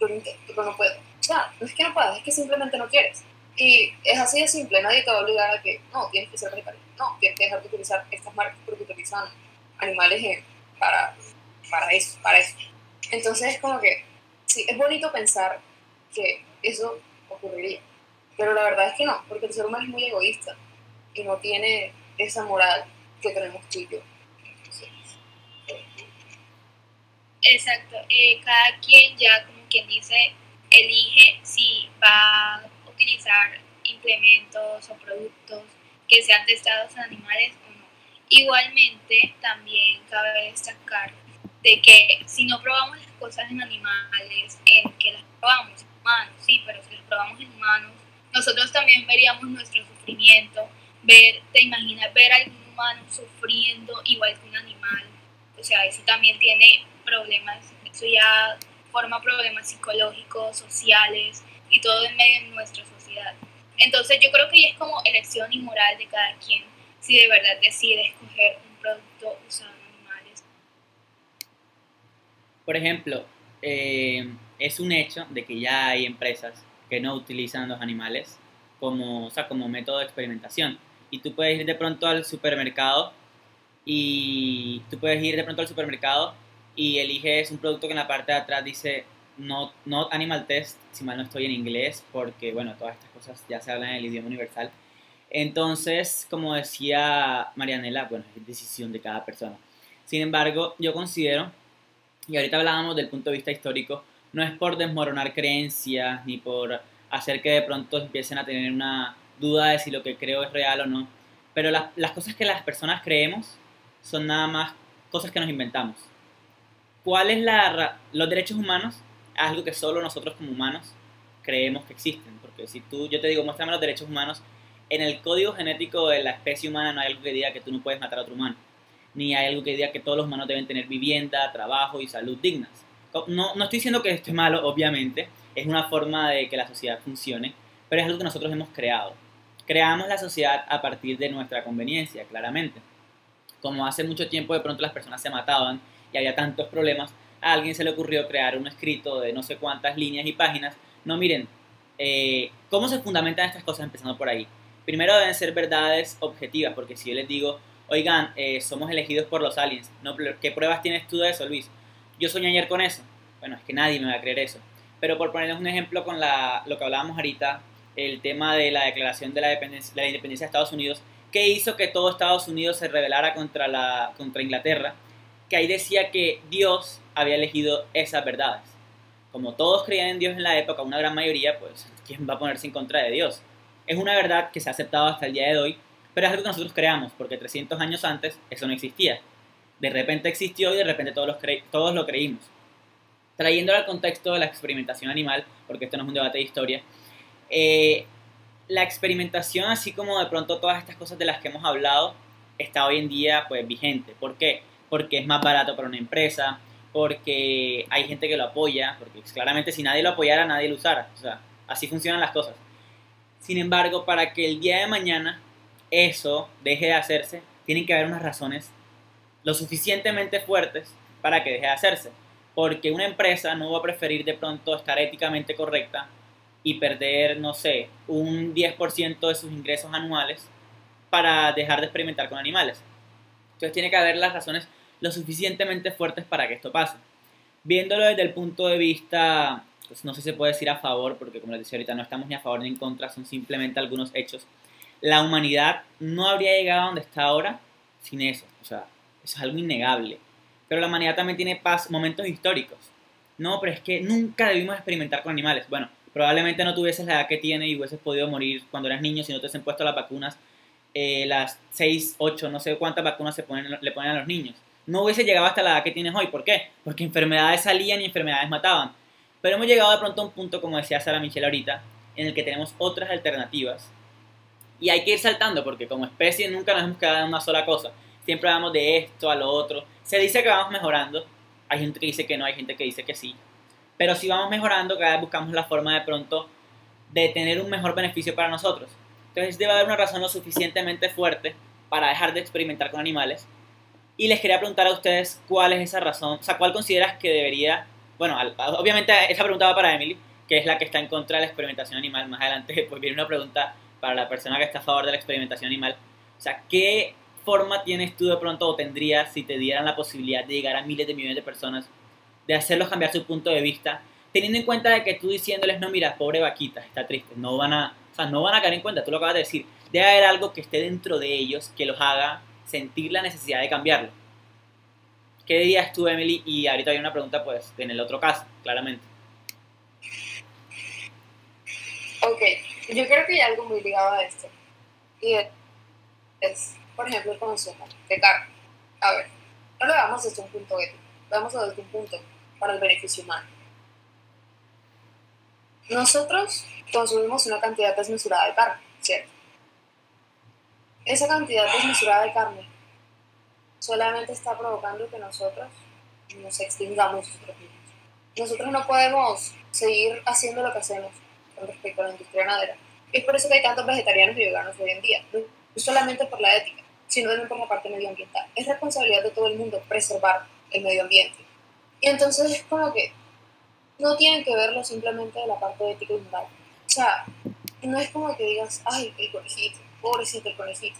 Yo pero no puedo. O sea, no es que no puedas, es que simplemente no quieres. Y es así de simple, nadie te va a obligar a que, no, tienes que ser vegetariano. No, tienes que dejar de utilizar estas marcas porque utilizan animales para, para eso, para eso. Entonces es como que, sí, es bonito pensar que eso ocurriría. Pero la verdad es que no, porque el ser humano es muy egoísta y no tiene esa moral que tenemos tú y yo. Exacto, eh, cada quien ya como quien dice elige si va a utilizar implementos o productos que sean testados en animales o no. Igualmente también cabe destacar de que si no probamos las cosas en animales, en que las probamos humanos, sí, pero si las probamos en humanos, nosotros también veríamos nuestro sufrimiento, ver, te imaginas ver a algún humano sufriendo igual que un animal, o sea, eso también tiene problemas, eso ya forma problemas psicológicos, sociales y todo en medio de nuestra sociedad. Entonces yo creo que ya es como elección y moral de cada quien si de verdad decide escoger un producto usado en animales. Por ejemplo, eh, es un hecho de que ya hay empresas que no utilizan los animales como, o sea, como método de experimentación y tú puedes ir de pronto al supermercado y tú puedes ir de pronto al supermercado y eliges un producto que en la parte de atrás dice not, not animal test, si mal no estoy en inglés, porque bueno, todas estas cosas ya se hablan en el idioma universal. Entonces, como decía Marianela, bueno, es decisión de cada persona. Sin embargo, yo considero y ahorita hablábamos del punto de vista histórico, no es por desmoronar creencias ni por hacer que de pronto empiecen a tener una duda de si lo que creo es real o no, pero las, las cosas que las personas creemos son nada más cosas que nos inventamos. ¿Cuál es la los derechos humanos? Algo que solo nosotros como humanos creemos que existen, porque si tú yo te digo, muéstrame los derechos humanos, en el código genético de la especie humana no hay algo que diga que tú no puedes matar a otro humano, ni hay algo que diga que todos los humanos deben tener vivienda, trabajo y salud dignas. No, no estoy diciendo que esto es malo, obviamente, es una forma de que la sociedad funcione, pero es algo que nosotros hemos creado. Creamos la sociedad a partir de nuestra conveniencia, claramente. Como hace mucho tiempo de pronto las personas se mataban y había tantos problemas, a alguien se le ocurrió crear un escrito de no sé cuántas líneas y páginas. No, miren, eh, ¿cómo se fundamentan estas cosas empezando por ahí? Primero deben ser verdades objetivas, porque si yo les digo, oigan, eh, somos elegidos por los aliens, no, ¿qué pruebas tienes tú de eso, Luis? Yo soñé ayer con eso. Bueno, es que nadie me va a creer eso. Pero por ponerles un ejemplo con la, lo que hablábamos ahorita, el tema de la declaración de la, dependencia, de la independencia de Estados Unidos, que hizo que todo Estados Unidos se rebelara contra, la, contra Inglaterra, que ahí decía que Dios había elegido esas verdades. Como todos creían en Dios en la época, una gran mayoría, pues, ¿quién va a ponerse en contra de Dios? Es una verdad que se ha aceptado hasta el día de hoy, pero es algo que nosotros creamos, porque 300 años antes eso no existía. De repente existió y de repente todos, los cre todos lo creímos. Trayéndolo al contexto de la experimentación animal, porque esto no es un debate de historia, eh, la experimentación, así como de pronto todas estas cosas de las que hemos hablado, está hoy en día pues vigente. ¿Por qué? Porque es más barato para una empresa, porque hay gente que lo apoya, porque claramente si nadie lo apoyara, nadie lo usara. O sea, así funcionan las cosas. Sin embargo, para que el día de mañana eso deje de hacerse, tienen que haber unas razones lo suficientemente fuertes para que deje de hacerse. Porque una empresa no va a preferir de pronto estar éticamente correcta y perder, no sé, un 10% de sus ingresos anuales para dejar de experimentar con animales. Entonces tiene que haber las razones lo suficientemente fuertes para que esto pase. Viéndolo desde el punto de vista, pues no sé si se puede decir a favor, porque como les decía ahorita, no estamos ni a favor ni en contra, son simplemente algunos hechos. La humanidad no habría llegado a donde está ahora sin eso. O sea, eso es algo innegable. Pero la humanidad también tiene momentos históricos. No, pero es que nunca debimos experimentar con animales. Bueno, probablemente no tuvieses la edad que tiene y hubieses podido morir cuando eras niño si no te has puesto las vacunas, eh, las 6, 8, no sé cuántas vacunas se le ponen a los niños. No hubiese llegado hasta la edad que tienes hoy. ¿Por qué? Porque enfermedades salían y enfermedades mataban. Pero hemos llegado de pronto a un punto, como decía Sara Michelle ahorita, en el que tenemos otras alternativas. Y hay que ir saltando, porque como especie nunca nos hemos quedado en una sola cosa. Siempre vamos de esto a lo otro. Se dice que vamos mejorando. Hay gente que dice que no, hay gente que dice que sí. Pero si vamos mejorando, cada vez buscamos la forma de pronto de tener un mejor beneficio para nosotros. Entonces debe haber una razón lo suficientemente fuerte para dejar de experimentar con animales. Y les quería preguntar a ustedes cuál es esa razón, o sea, cuál consideras que debería, bueno, obviamente esa pregunta va para Emily, que es la que está en contra de la experimentación animal. Más adelante pues viene una pregunta para la persona que está a favor de la experimentación animal. O sea, ¿qué forma tienes tú de pronto o tendrías si te dieran la posibilidad de llegar a miles de millones de personas, de hacerlos cambiar su punto de vista, teniendo en cuenta de que tú diciéndoles, no, mira, pobre vaquita, está triste, no van a, o sea, no van a caer en cuenta, tú lo acabas de decir, debe haber algo que esté dentro de ellos que los haga sentir la necesidad de cambiarlo. ¿Qué dirías tú, Emily? Y ahorita hay una pregunta, pues, en el otro caso, claramente. Ok, yo creo que hay algo muy ligado a esto. Y es, por ejemplo, el consumo de carne. A ver, no lo veamos desde un punto ético, lo veamos desde un punto para el beneficio humano. Nosotros consumimos una cantidad desmesurada de carne, ¿cierto? Esa cantidad desmesurada de carne solamente está provocando que nosotros nos extingamos nosotros mismos. Nosotros no podemos seguir haciendo lo que hacemos con respecto a la industria ganadera. Es por eso que hay tantos vegetarianos y veganos hoy en día, no solamente por la ética, sino también por la parte medioambiental. Es responsabilidad de todo el mundo preservar el medio ambiente. Y entonces es como que no tienen que verlo simplemente de la parte ética y moral. O sea, no es como que digas, ay, el conejito, pobrecito el conejito.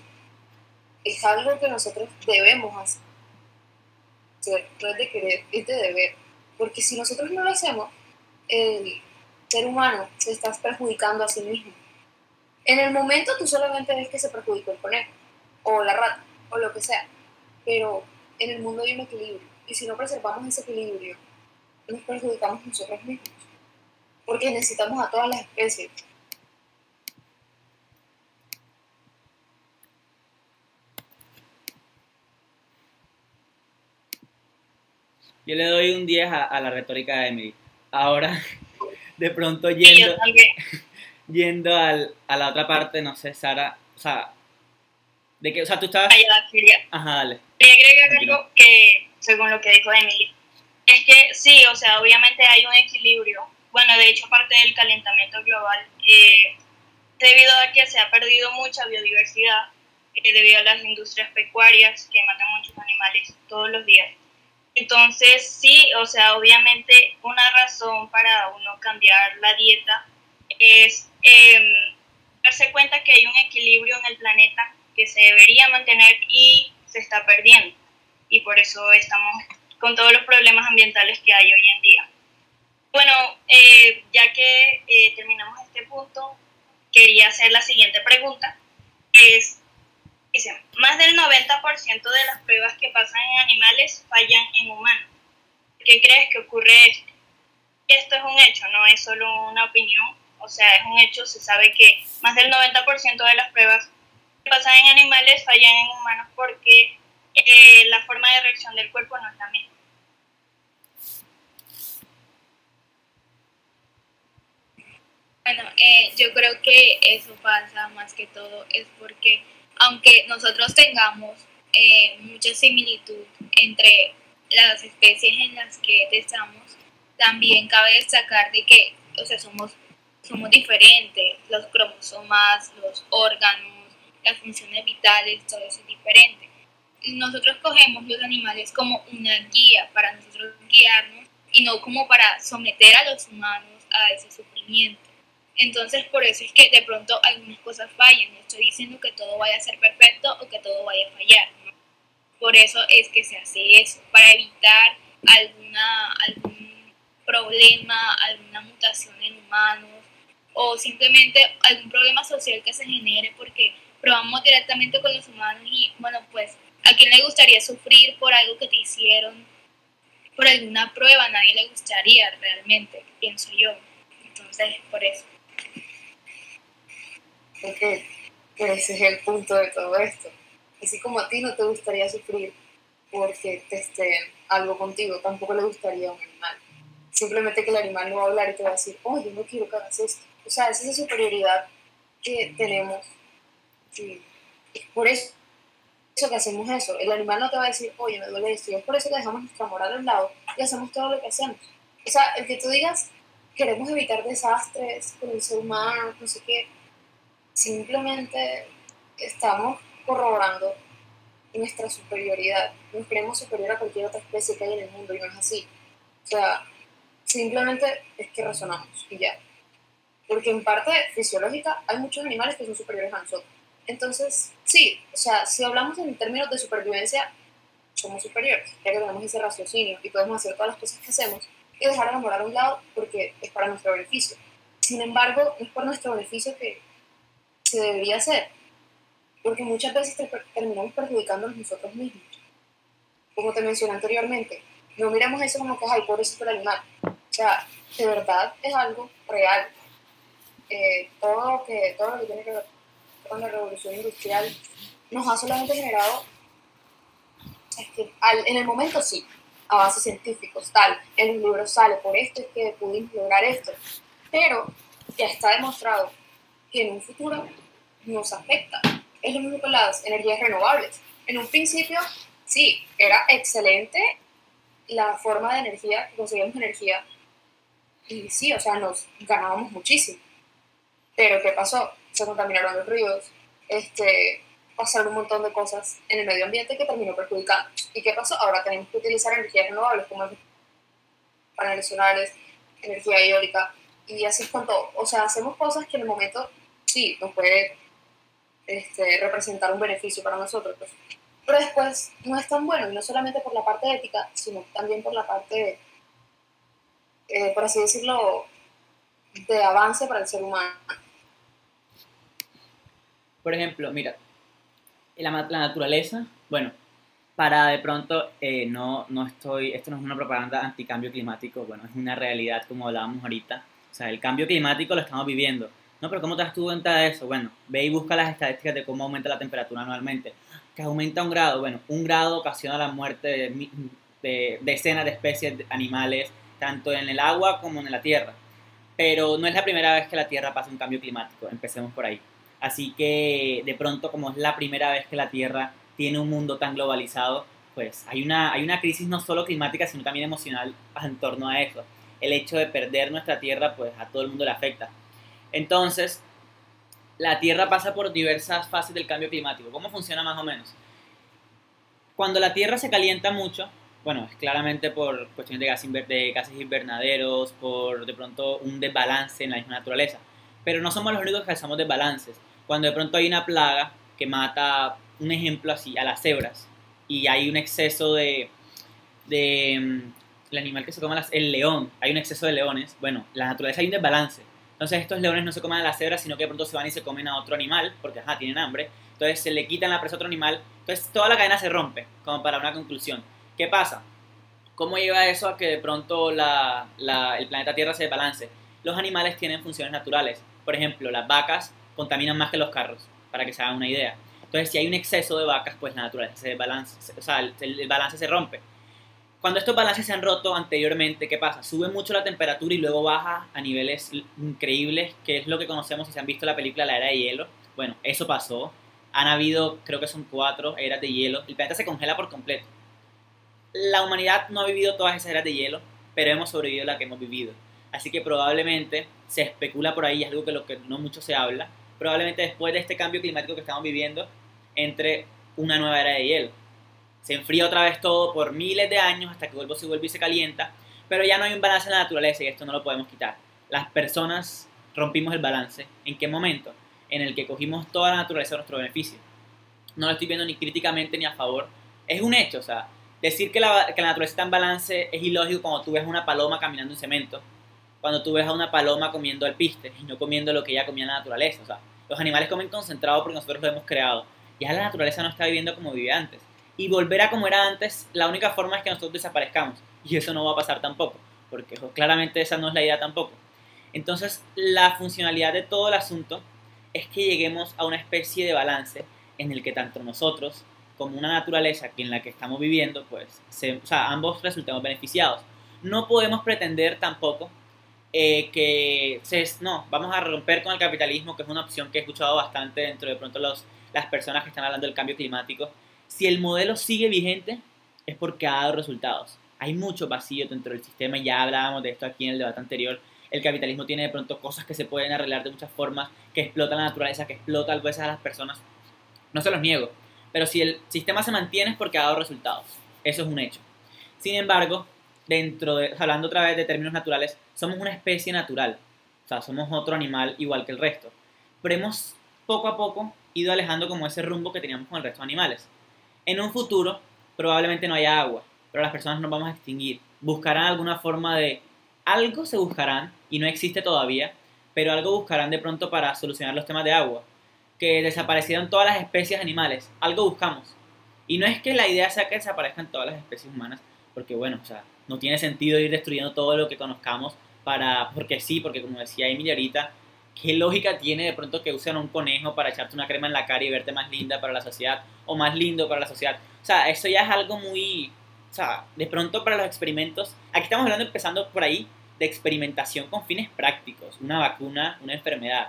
Es algo que nosotros debemos hacer. No es de querer, es de deber. Porque si nosotros no lo hacemos, el ser humano se está perjudicando a sí mismo. En el momento tú solamente ves que se perjudicó el conejo, o la rata, o lo que sea. Pero en el mundo hay un equilibrio. Y si no preservamos ese equilibrio, nos perjudicamos nosotros mismos. Porque necesitamos a todas las especies. Yo le doy un 10 a, a la retórica de Emily. Ahora, de pronto Y yo yendo, también. Yendo al, a la otra parte, no sé, Sara, o sea, de que, o sea, tú estabas... Ajá, dale. quería agregar algo que, según lo que dijo Emily, es que sí, o sea, obviamente hay un equilibrio. Bueno, de hecho, parte del calentamiento global, eh, debido a que se ha perdido mucha biodiversidad, eh, debido a las industrias pecuarias que matan muchos animales todos los días. Entonces, sí, o sea, obviamente una razón para uno cambiar la dieta es em, darse cuenta que hay un equilibrio en el planeta que se debería mantener y se está perdiendo. Y por eso estamos con todos los problemas ambientales que hay hoy en día. Bueno, eh, ya que eh, terminamos este punto, quería hacer la siguiente pregunta. Es, dice, más del 90% de las pruebas que pasan en animales fallan en humanos. ¿Qué crees que ocurre esto? Esto es un hecho, no es solo una opinión, o sea, es un hecho, se sabe que más del 90% de las pruebas que pasan en animales fallan en humanos porque eh, la forma de reacción del cuerpo no es la misma. Bueno, eh, yo creo que eso pasa más que todo es porque aunque nosotros tengamos eh, mucha similitud entre las especies en las que testamos, también cabe destacar de que, o sea, somos, somos diferentes, los cromosomas, los órganos, las funciones vitales, todo eso es diferente. Nosotros cogemos los animales como una guía para nosotros guiarnos y no como para someter a los humanos a ese sufrimiento. Entonces, por eso es que de pronto algunas cosas fallan. No estoy diciendo que todo vaya a ser perfecto o que todo vaya a fallar. ¿no? Por eso es que se hace eso, para evitar alguna, algún problema, alguna mutación en humanos o simplemente algún problema social que se genere porque probamos directamente con los humanos y, bueno, pues, ¿a quién le gustaría sufrir por algo que te hicieron? Por alguna prueba, a nadie le gustaría realmente, pienso yo. Entonces, por eso. Ok, pero ese es el punto de todo esto. Así como a ti no te gustaría sufrir porque te estén algo contigo, tampoco le gustaría a un animal. Simplemente que el animal no va a hablar y te va a decir, oh, yo no quiero que hagas esto. O sea, es esa superioridad que tenemos. Y es por eso, eso que hacemos eso. El animal no te va a decir, oye, me duele esto. Y es por eso que dejamos nuestra moral a un lado y hacemos todo lo que hacemos. O sea, el que tú digas, queremos evitar desastres con el ser humano, no sé qué, simplemente estamos corroborando nuestra superioridad. Nos creemos superior a cualquier otra especie que hay en el mundo y no es así. O sea, simplemente es que razonamos y ya. Porque en parte fisiológica hay muchos animales que son superiores a nosotros. Entonces, sí, o sea, si hablamos en términos de supervivencia, somos superiores, ya que tenemos ese raciocinio y podemos hacer todas las cosas que hacemos y dejar a la moral a un lado porque es para nuestro beneficio. Sin embargo, es por nuestro beneficio que se debería hacer, porque muchas veces te- terminamos perjudicándonos nosotros mismos. Como te mencioné anteriormente, no miramos eso como que, ay, pobrecito el animal. O sea, de verdad es algo real. Eh, todo, lo que, todo lo que tiene que ver con la revolución industrial nos ha solamente generado, es que al- en el momento sí, avances científicos, tal, en los libros sale, por esto es que pudimos lograr esto, pero ya está demostrado que en un futuro nos afecta. Es lo mismo con las energías renovables. En un principio, sí, era excelente la forma de energía, conseguíamos energía, y sí, o sea, nos ganábamos muchísimo. Pero ¿qué pasó? Se contaminaron los ríos, este, pasaron un montón de cosas en el medio ambiente que terminó perjudicando. ¿Y qué pasó? Ahora tenemos que utilizar energías renovables como paneles solares, energía eólica, y así es con todo. O sea, hacemos cosas que en el momento sí nos puede este, representar un beneficio para nosotros, pues. pero después no es tan bueno, y no solamente por la parte ética, sino también por la parte, eh, por así decirlo, de avance para el ser humano. Por ejemplo, mira, la, la naturaleza, bueno, para de pronto, eh, no, no estoy, esto no es una propaganda anticambio climático, bueno, es una realidad como hablábamos ahorita. O sea, el cambio climático lo estamos viviendo. No, pero ¿cómo te das tú cuenta de eso? Bueno, ve y busca las estadísticas de cómo aumenta la temperatura anualmente. Que aumenta un grado, bueno, un grado ocasiona la muerte de, de decenas de especies de animales, tanto en el agua como en la tierra. Pero no es la primera vez que la Tierra pasa un cambio climático, empecemos por ahí. Así que de pronto, como es la primera vez que la Tierra tiene un mundo tan globalizado, pues hay una, hay una crisis no solo climática, sino también emocional en torno a eso. El hecho de perder nuestra Tierra, pues a todo el mundo le afecta. Entonces, la Tierra pasa por diversas fases del cambio climático. ¿Cómo funciona más o menos? Cuando la Tierra se calienta mucho, bueno, es claramente por cuestiones de, gas de gases invernaderos, por de pronto un desbalance en la misma naturaleza. Pero no somos los únicos que causamos desbalances. Cuando de pronto hay una plaga que mata, un ejemplo así, a las cebras, y hay un exceso de, de mm, el animal que se come las, el león, hay un exceso de leones, bueno, la naturaleza hay un desbalance. Entonces estos leones no se comen a las cebras, sino que de pronto se van y se comen a otro animal, porque ajá, tienen hambre. Entonces se le quitan la presa a otro animal. Entonces toda la cadena se rompe, como para una conclusión. ¿Qué pasa? ¿Cómo lleva eso a que de pronto la, el planeta Tierra se desbalance? Los animales tienen funciones naturales. Por ejemplo, las vacas contaminan más que los carros, para que se hagan una idea. Entonces, si hay un exceso de vacas, pues la naturaleza se desbalance, o sea, el, balance se rompe. Cuando estos balances se han roto anteriormente, ¿qué pasa? Sube mucho la temperatura y luego baja a niveles increíbles, que es lo que conocemos si se han visto la película La Era de Hielo. Bueno, eso pasó. Han habido, creo que son cuatro eras de hielo. El planeta se congela por completo la humanidad no ha vivido todas esas eras de hielo, pero hemos sobrevivido la que hemos vivido. Así que probablemente se especula por ahí, es algo que lo que no mucho se habla, probablemente después de este cambio climático que estamos viviendo, entre una nueva era de hielo. Se enfría otra vez todo por miles de años hasta que vuelve, se vuelve y se calienta, pero ya no hay un balance en la naturaleza y esto no lo podemos quitar. Las personas rompimos el balance. ¿En qué momento? En el que cogimos toda la naturaleza a nuestro beneficio. No lo estoy viendo ni críticamente ni a favor. Es un hecho, o sea, Decir que la, que la naturaleza está en balance es ilógico cuando tú ves una paloma caminando en cemento, cuando tú ves a una paloma comiendo alpiste y no comiendo lo que ella comía en la naturaleza. O sea, los animales comen concentrado porque nosotros lo hemos creado. Ya la naturaleza no está viviendo como vivía antes. Y volver a como era antes, la única forma es que nosotros desaparezcamos. Y eso no va a pasar tampoco, porque claramente esa no es la idea tampoco. Entonces, la funcionalidad de todo el asunto es que lleguemos a una especie de balance en el que tanto nosotros como una naturaleza en la que estamos viviendo, pues o sea, ambos resultamos beneficiados. No podemos pretender tampoco eh, que se, no, vamos a romper con el capitalismo, que es una opción que he escuchado bastante dentro de pronto los, las personas que están hablando del cambio climático. Si el modelo sigue vigente, es porque ha dado resultados. Hay mucho vacío dentro del sistema, ya hablábamos de esto aquí en el debate anterior. El capitalismo tiene de pronto cosas que se pueden arreglar de muchas formas, que explota la naturaleza, que explota a veces a las personas. No se los niego, pero si el sistema se mantiene es porque ha dado resultados. Eso es un hecho. Sin embargo, dentro de, hablando otra vez de términos naturales, somos una especie natural. O sea, somos otro animal igual que el resto. Pero hemos poco a poco ido alejando como ese rumbo que teníamos con el resto de animales. En un futuro, probablemente no haya agua, pero las personas nos vamos a extinguir. Buscarán alguna forma de... Algo se buscarán, y no existe todavía, pero algo buscarán de pronto para solucionar los temas de agua que desaparecieron todas las especies animales. Algo buscamos. Y no es que la idea sea que desaparezcan todas las especies humanas, porque bueno, o sea, no tiene sentido ir destruyendo todo lo que conozcamos para, porque sí, porque como decía Emilia ahorita, ¿qué lógica tiene de pronto que usen un conejo para echarte una crema en la cara y verte más linda para la sociedad o más lindo para la sociedad? O sea, eso ya es algo muy, o sea, de pronto para los experimentos, aquí estamos hablando empezando por ahí de experimentación con fines prácticos, una vacuna, una enfermedad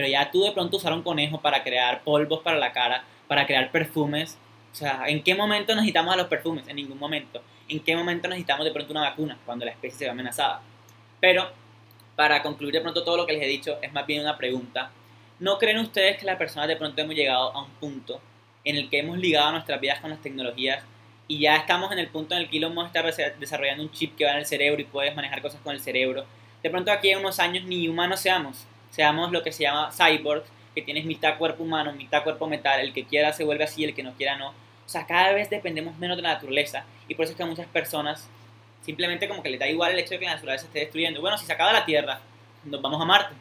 pero ya tú de pronto usar un conejo para crear polvos para la cara, para crear perfumes. O sea, ¿en qué momento necesitamos a los perfumes? En ningún momento. ¿En qué momento necesitamos de pronto una vacuna? Cuando la especie se ve amenazada. Pero, para concluir de pronto todo lo que les he dicho, es más bien una pregunta. ¿No creen ustedes que las personas de pronto hemos llegado a un punto en el que hemos ligado nuestras vidas con las tecnologías y ya estamos en el punto en el que Elon Musk está desarrollando un chip que va en el cerebro y puedes manejar cosas con el cerebro? De pronto aquí en unos años ni humanos seamos, seamos lo que se llama cyborg, que tienes mitad cuerpo humano, mitad cuerpo metal, el que quiera se vuelve así, el que no quiera no. O sea, cada vez dependemos menos de la naturaleza y por eso es que a muchas personas simplemente como que les da igual el hecho de que la naturaleza esté destruyendo. Bueno, si se acaba la Tierra, nos vamos a Marte.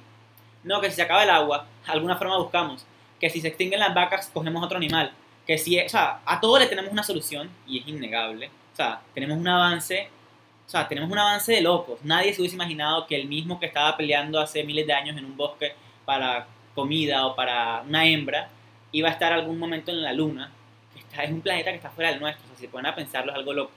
No, que si se acaba el agua, alguna forma buscamos. Que si se extinguen las vacas, cogemos otro animal. que sí, o sea, a todo le tenemos una solución y es innegable. O sea, tenemos un avance, o sea, tenemos un avance de locos. Nadie se hubiese imaginado que el mismo que estaba peleando hace miles de años en un bosque para comida o para una hembra iba a estar algún momento en la luna. Que está, es un planeta que está fuera del nuestro, o sea, si se ponen a pensarlo es algo loco.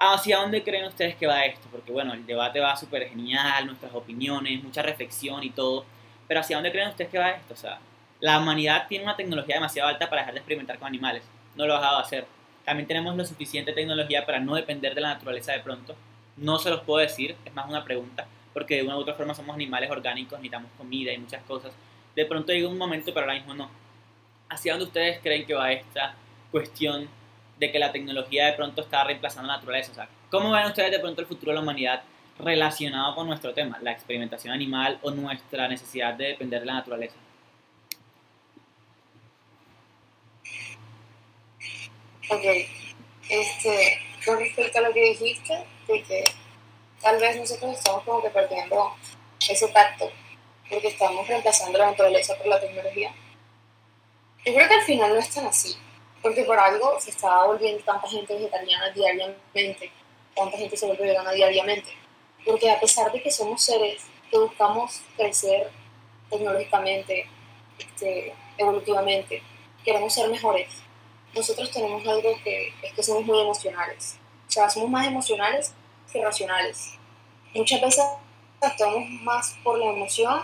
¿Hacia dónde creen ustedes que va esto? Porque bueno, el debate va súper genial, nuestras opiniones, mucha reflexión y todo. Pero ¿hacia dónde creen ustedes que va esto? O sea, la humanidad tiene una tecnología demasiado alta para dejar de experimentar con animales. No lo ha dejado de hacer. También tenemos la suficiente tecnología para no depender de la naturaleza de pronto. No se los puedo decir, es más una pregunta, porque de una u otra forma somos animales orgánicos, necesitamos comida y muchas cosas. De pronto llega un momento, pero ahora mismo no. ¿Hacia dónde ustedes creen que va esta cuestión de que la tecnología de pronto está reemplazando la naturaleza? O sea, ¿cómo ven ustedes de pronto el futuro de la humanidad relacionado con nuestro tema, la experimentación animal o nuestra necesidad de depender de la naturaleza? Ok, este, con respecto a lo que dijiste, de que tal vez nosotros estamos como que perdiendo ese tacto, porque estamos reemplazando la naturaleza por la tecnología. Yo creo que al final no es tan así, porque por algo se está volviendo tanta gente vegetariana diariamente, tanta gente se vuelve vegana diariamente, porque a pesar de que somos seres que buscamos crecer tecnológicamente, este, evolutivamente, queremos ser mejores, nosotros tenemos algo que es que somos muy emocionales. O sea, somos más emocionales que racionales. Muchas veces actuamos más por la emoción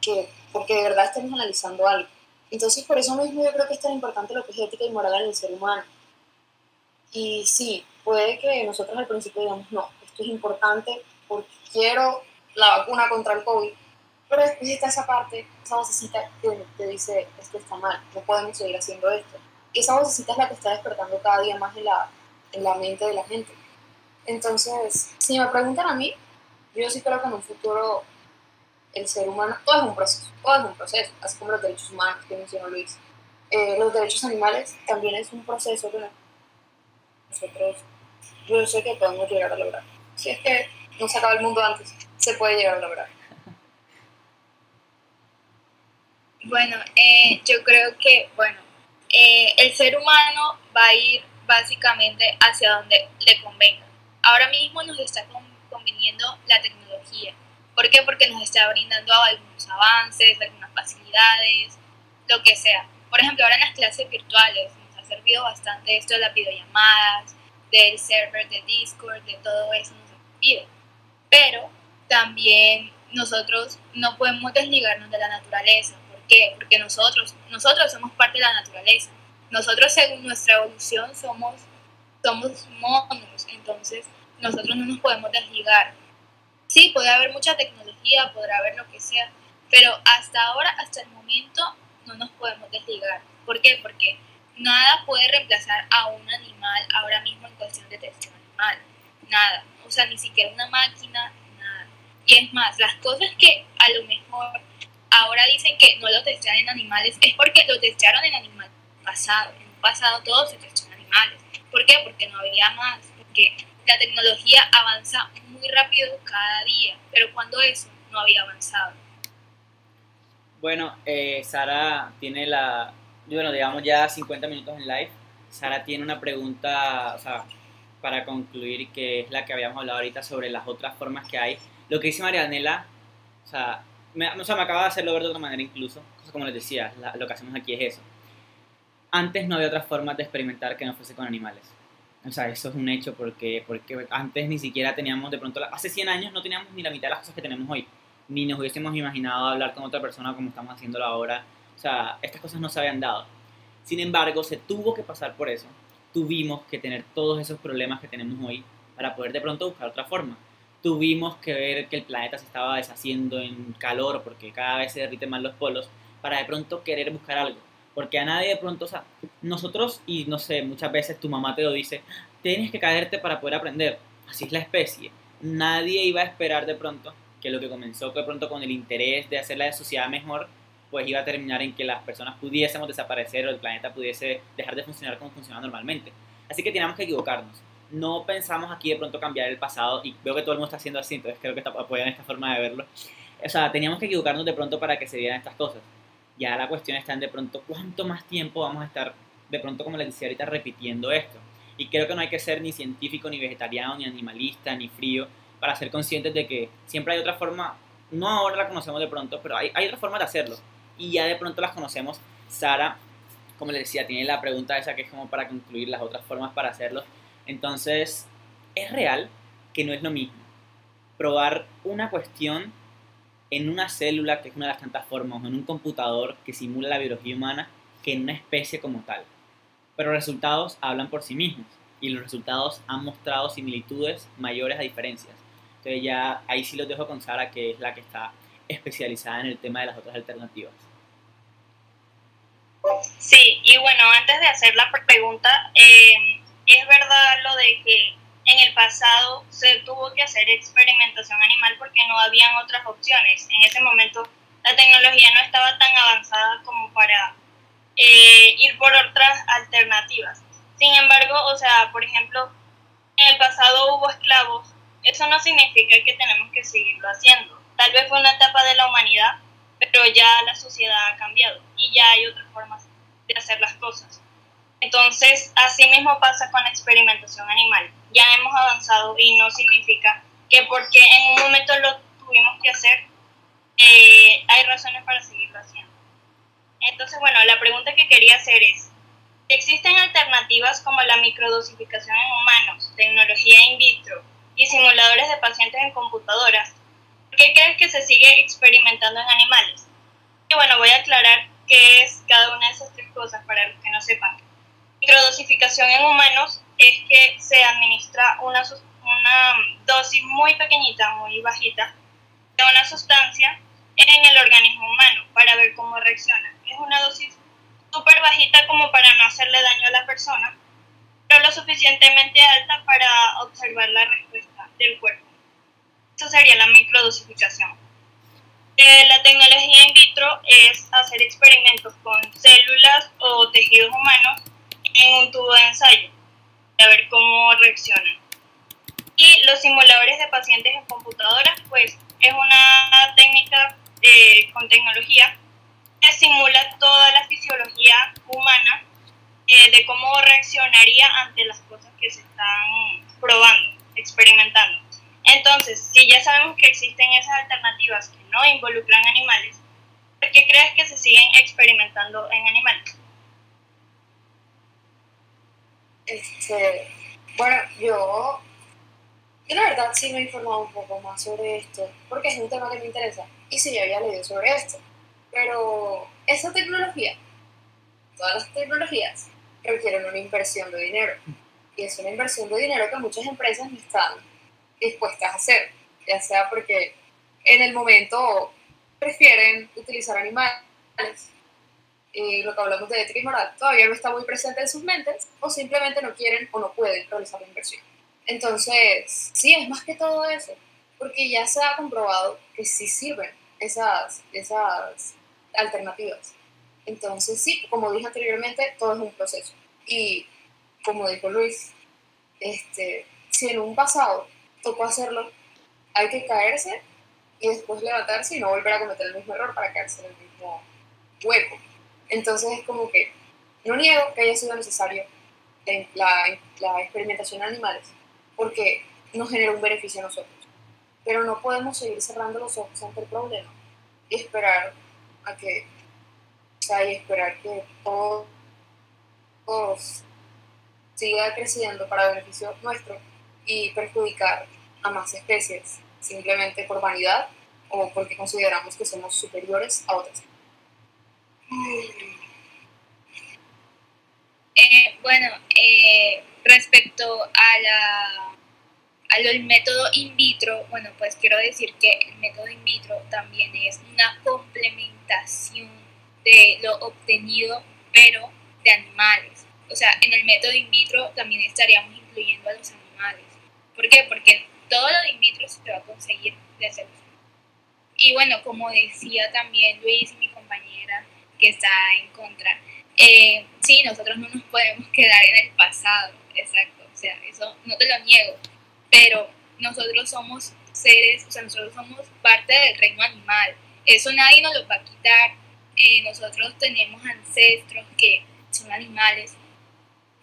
que porque de verdad estamos analizando algo. Entonces, por eso mismo yo creo que es tan importante lo que es ética y moral en el ser humano. Y sí, puede que nosotros al principio digamos, no, esto es importante porque quiero la vacuna contra el COVID, pero después está esa parte, esa vocecita que te dice, esto está mal, no podemos seguir haciendo esto esa vocecita es la que está despertando cada día más en la, en la mente de la gente. Entonces, si me preguntan a mí, yo sí creo que en un futuro el ser humano, todo es un proceso, todo es un proceso, así como los derechos humanos que mencionó Luis. Eh, los derechos animales también es un proceso que nosotros, yo sé que podemos llegar a lograr. Si es que no se acaba el mundo antes, se puede llegar a lograr. Bueno, eh, yo creo que, bueno, eh, el ser humano va a ir básicamente hacia donde le convenga. Ahora mismo nos está conveniendo la tecnología. ¿Por qué? Porque nos está brindando algunos avances, algunas facilidades, lo que sea. Por ejemplo, ahora en las clases virtuales nos ha servido bastante esto de las videollamadas, del server de Discord, de todo eso nos ha servido. Pero también nosotros no podemos desligarnos de la naturaleza qué? Porque nosotros, nosotros somos parte de la naturaleza. Nosotros, según nuestra evolución, somos, somos monos, entonces nosotros no nos podemos desligar. Sí, puede haber mucha tecnología, podrá haber lo que sea, pero hasta ahora, hasta el momento, no nos podemos desligar. ¿Por qué? Porque nada puede reemplazar a un animal ahora mismo en cuestión de textura animal. Nada. O sea, ni siquiera una máquina, nada. Y es más, las cosas que a lo mejor ahora dicen que no lo testean en animales, es porque lo testearon en animales pasado. En el pasado todo se testeó en animales. ¿Por qué? Porque no había más. Porque la tecnología avanza muy rápido cada día, pero cuando eso no había avanzado. Bueno, eh, Sara tiene la, bueno, digamos ya 50 minutos en live. Sara tiene una pregunta, o sea, para concluir, que es la que habíamos hablado ahorita sobre las otras formas que hay. Lo que dice Marianela, o sea, me, o sea, me acaba de hacerlo ver de otra manera incluso. Como les decía, lo que hacemos aquí es eso. Antes no había otras formas de experimentar que no fuese con animales. O sea, eso es un hecho porque, porque antes ni siquiera teníamos, de pronto, hace 100 años no teníamos ni la mitad de las cosas que tenemos hoy. Ni nos hubiésemos imaginado hablar con otra persona como estamos haciéndolo ahora. O sea, estas cosas no se habían dado. Sin embargo, se tuvo que pasar por eso. Tuvimos que tener todos esos problemas que tenemos hoy para poder de pronto buscar otra forma tuvimos que ver que el planeta se estaba deshaciendo en calor porque cada vez se derriten más los polos para de pronto querer buscar algo. Porque a nadie de pronto, o sea, nosotros, y no sé, muchas veces tu mamá te lo dice, tienes que caerte para poder aprender. Así es la especie. Nadie iba a esperar de pronto que lo que comenzó de pronto con el interés de hacer la sociedad mejor, pues iba a terminar en que las personas pudiésemos desaparecer o el planeta pudiese dejar de funcionar como funciona normalmente. Así que teníamos que equivocarnos no pensamos aquí de pronto cambiar el pasado y veo que todo el mundo está haciendo así, entonces creo que apoyan esta forma de verlo. O sea, teníamos que equivocarnos de pronto para que se dieran estas cosas. Ya la cuestión está en de pronto cuánto más tiempo vamos a estar de pronto, como les decía ahorita, repitiendo esto. Y creo que no hay que ser ni científico, ni vegetariano, ni animalista, ni frío, para ser conscientes de que siempre hay otra forma, no ahora la conocemos de pronto, pero hay, hay otra forma de hacerlo. Y ya de pronto las conocemos. Sara, como les decía, tiene la pregunta esa que es como para concluir las otras formas para hacerlo. Entonces, es real que no es lo mismo probar una cuestión en una célula, que es una de las tantas formas, en un computador que simula la biología humana, que en una especie como tal. Pero los resultados hablan por sí mismos y los resultados han mostrado similitudes mayores a diferencias. Entonces ya ahí sí los dejo con Sara, que es la que está especializada en el tema de las otras alternativas. Sí, y bueno, antes de hacer la pregunta, eh, es verdad lo de que en el pasado se tuvo que hacer experimentación animal porque no habían otras opciones. En ese momento la tecnología no estaba tan avanzada como para eh, ir por otras alternativas. Sin embargo, o sea, por ejemplo, en el pasado hubo esclavos. Eso no significa que tenemos que seguirlo haciendo. Tal vez fue una etapa de la humanidad, pero ya la sociedad ha cambiado y ya hay otras formas de hacer las cosas. Entonces, así mismo pasa con la experimentación animal. Ya hemos avanzado y no significa que porque en un momento lo tuvimos que hacer, eh, hay razones para seguirlo haciendo. Entonces, bueno, la pregunta que quería hacer es, ¿existen alternativas como la microdosificación en humanos, tecnología in vitro y simuladores de pacientes en computadoras? ¿Por qué crees que se sigue experimentando en animales? Y bueno, voy a aclarar qué es cada una de esas tres cosas para los que no sepan microdosificación en humanos es que se administra una, una dosis muy pequeñita, muy bajita, de una sustancia en el organismo humano para ver cómo reacciona. Es una dosis súper bajita como para no hacerle daño a la persona, pero lo suficientemente alta para observar la respuesta del cuerpo. Eso sería la microdosificación. Eh, la tecnología in vitro es hacer experimentos con células o tejidos humanos en un tubo de ensayo, a ver cómo reaccionan. Y los simuladores de pacientes en computadoras, pues es una técnica de, con tecnología que simula toda la fisiología humana eh, de cómo reaccionaría ante las cosas que se están probando, experimentando. Entonces, si ya sabemos que existen esas alternativas que no involucran animales, ¿por qué crees que se siguen experimentando en animales? Este, bueno, yo, yo la verdad sí me he informado un poco más sobre esto, porque es un tema que me interesa, y sí, ya había leído sobre esto. Pero esa tecnología, todas las tecnologías, requieren una inversión de dinero. Y es una inversión de dinero que muchas empresas no están dispuestas a hacer, ya sea porque en el momento prefieren utilizar animales y lo que hablamos de ética y moral todavía no está muy presente en sus mentes o simplemente no quieren o no pueden realizar la inversión. Entonces, sí, es más que todo eso, porque ya se ha comprobado que sí sirven esas, esas alternativas. Entonces, sí, como dije anteriormente, todo es un proceso. Y como dijo Luis, este, si en un pasado tocó hacerlo, hay que caerse y después levantarse y no volver a cometer el mismo error para caerse en el mismo hueco. Entonces es como que no niego que haya sido necesario la, experimentación en animales, porque nos genera un beneficio a nosotros. Pero no podemos seguir cerrando los ojos ante el problema y esperar a que, o esperar que todo siga creciendo para beneficio nuestro y perjudicar a más especies simplemente por vanidad o porque consideramos que somos superiores a otras. Eh, bueno, eh, respecto a la al método in vitro, bueno, pues quiero decir que el método in vitro también es una complementación de lo obtenido, pero de animales. O sea, en el método in vitro también estaríamos incluyendo a los animales. ¿Por qué? Porque todo lo de in vitro se va a conseguir de seres Y bueno, como decía también Luis y mi compañera, que está en contra. Eh, sí, nosotros no nos podemos quedar en el pasado, exacto, o sea, eso no te lo niego, pero nosotros somos seres, o sea, nosotros somos parte del reino animal, eso nadie nos lo va a quitar, eh, nosotros tenemos ancestros que son animales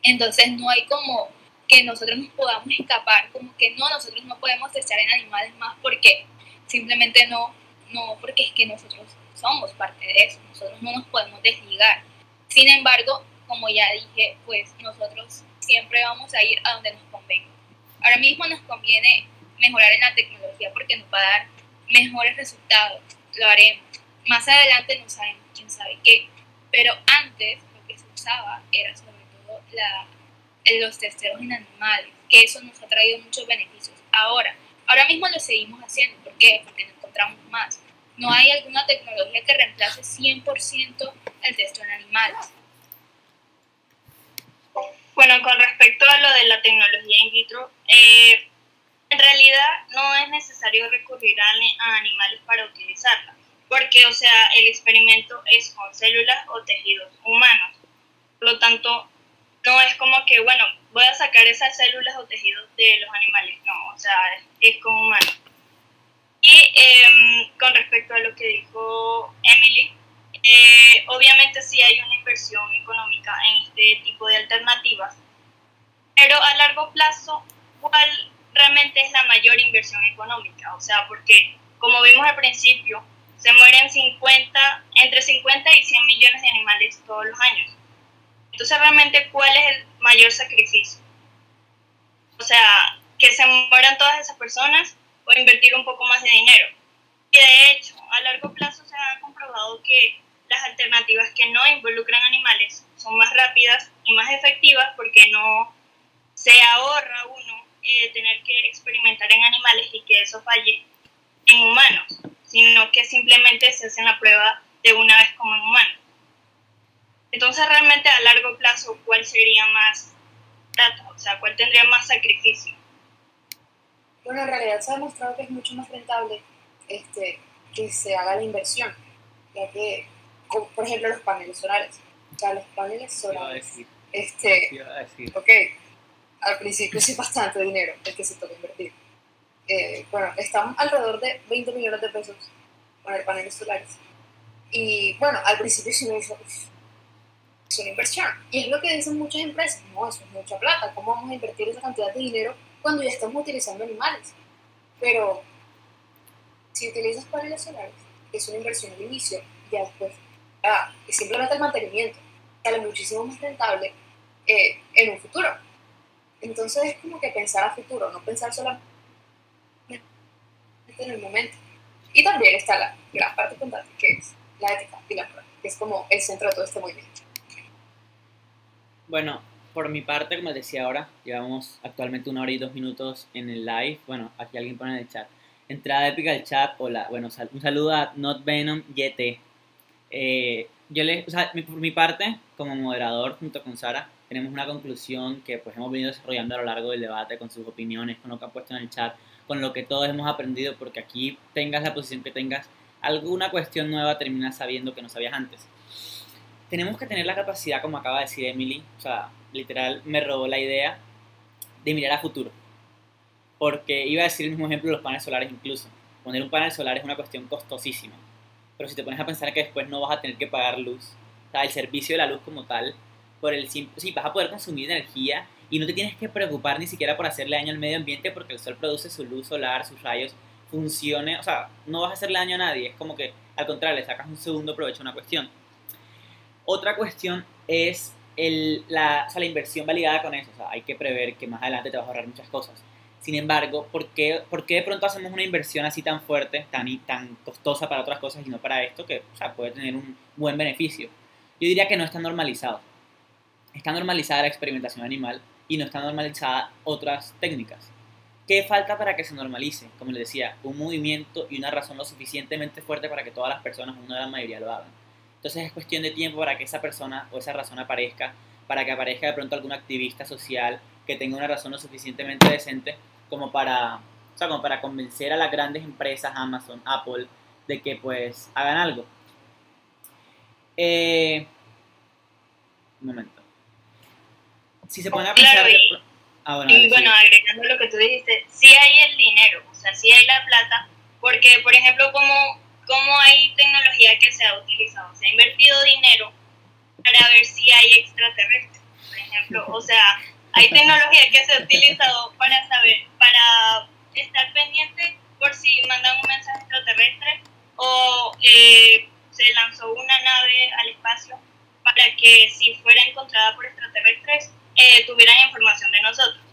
Entonces no hay como que nosotros nos podamos escapar, como que no, nosotros no podemos testear en animales más porque simplemente no, no, porque es que nosotros somos parte de eso, nosotros no nos podemos desligar. Sin embargo, como ya dije, pues nosotros siempre vamos a ir a donde nos convenga. Ahora mismo nos conviene mejorar en la tecnología porque nos va a dar mejores resultados, lo haremos. Más adelante no sabemos quién sabe qué, pero antes lo que se usaba era sobre todo la, los testeos en animales, que eso nos ha traído muchos beneficios. Ahora, ahora mismo lo seguimos haciendo, ¿por qué? Porque no encontramos más. No hay alguna tecnología que reemplace 100% el testeo en animales. Bueno, con respecto a lo de la tecnología in vitro, eh, en realidad no es necesario recurrir a, animales para utilizarla, porque, o sea, el experimento es con células o tejidos humanos. Por lo tanto, no es como que, bueno, voy a sacar esas células o tejidos de los animales, no, o sea, es, con humanos. Y em, con respecto a lo que dijo Emily, eh, obviamente sí hay una inversión económica en este tipo de alternativas, pero a largo plazo, ¿cuál realmente es la mayor inversión económica? O sea, porque como vimos al principio, se mueren 50, entre 50 y 100 millones de animales todos los años. Entonces, realmente, ¿cuál es el mayor sacrificio? O sea, que se mueran todas esas personas o invertir un poco más de dinero. Y de hecho, a largo plazo se ha comprobado que las alternativas que no involucran animales son más rápidas y más efectivas porque no se ahorra uno eh, tener que experimentar en animales y que eso falle en humanos, sino que simplemente se hace la prueba de una vez como en humanos. Entonces realmente a largo plazo, ¿cuál sería más data? O sea, ¿cuál tendría más sacrificio? Bueno, en realidad se ha demostrado que es mucho más rentable este, que se haga la inversión, ya que por ejemplo, los paneles solares. O sea, los paneles solares. Este, ok, al principio sí bastante dinero el que se toca invertir. Eh, bueno, estamos alrededor de 20 millones de pesos poner paneles solares. Y bueno, al principio sí me dijo, es una inversión. Y es lo que dicen muchas empresas, no, eso es mucha plata, ¿cómo vamos a invertir esa cantidad de dinero cuando ya estamos utilizando animales? Pero si utilizas paneles solares, es una inversión al inicio, ya después ah, simplemente el mantenimiento sale muchísimo más rentable eh, en un futuro. Entonces es como que pensar a futuro, no pensar solamente en el momento. Y también está la gran parte importante que es la ética y la moral, que es como el centro de todo este movimiento. Bueno, por mi parte, como decía ahora, llevamos actualmente una hora y dos minutos en el live. Bueno, aquí alguien pone en el chat. Entrada épica al chat. Hola, bueno, un saludo a Not Venom YT. Eh, yo le, o sea, por mi parte, como moderador, junto con Sara, tenemos una conclusión que pues hemos venido desarrollando a lo largo del debate, con sus opiniones, con lo que ha puesto en el chat, con lo que todos hemos aprendido, porque aquí tengas la posición que tengas, alguna cuestión nueva terminas sabiendo que no sabías antes. Tenemos que tener la capacidad, como acaba de decir Emily, o sea, literal me robó la idea de mirar a futuro. Porque iba a decir el mismo ejemplo de los paneles solares incluso. Poner un panel solar es una cuestión costosísima pero si te pones a pensar que después no vas a tener que pagar luz, o sea, el servicio de la luz como tal, por el sí, vas a poder consumir energía y no te tienes que preocupar ni siquiera por hacerle daño al medio ambiente porque el sol produce su luz solar, sus rayos, funcione, o sea, no vas a hacerle daño a nadie, es como que al contrario, le sacas un segundo provecho a una cuestión. Otra cuestión es el, la, o sea, la inversión validada con eso, o sea, hay que prever que más adelante te vas a ahorrar muchas cosas. Sin embargo, ¿por qué, ¿por qué de pronto hacemos una inversión así tan fuerte, tan, tan costosa para otras cosas y no para esto, que o sea, puede tener un buen beneficio? Yo diría que no está normalizado. Está normalizada la experimentación animal y no está normalizada otras técnicas. ¿Qué falta para que se normalice? Como les decía, un movimiento y una razón lo suficientemente fuerte para que todas las personas, una la mayoría, lo hagan. Entonces es cuestión de tiempo para que esa persona o esa razón aparezca, para que aparezca de pronto algún activista social que tenga una razón lo suficientemente decente como para, o sea, como para convencer a las grandes empresas, Amazon, Apple, de que pues hagan algo. Eh, un momento. Si se pone a pensar... ah, bueno, y bueno, agregando lo que tú dijiste, sí hay el dinero, o sea, sí hay la plata, porque, por ejemplo, como, como hay tecnología que se ha utilizado, se ha invertido dinero para ver si hay extraterrestres, por ejemplo. O sea, hay tecnología que se ha utilizado para saber, para estar pendiente por si mandan un mensaje extraterrestre o eh, se lanzó una nave al espacio para que si fuera encontrada por extraterrestres eh, tuvieran información de nosotros.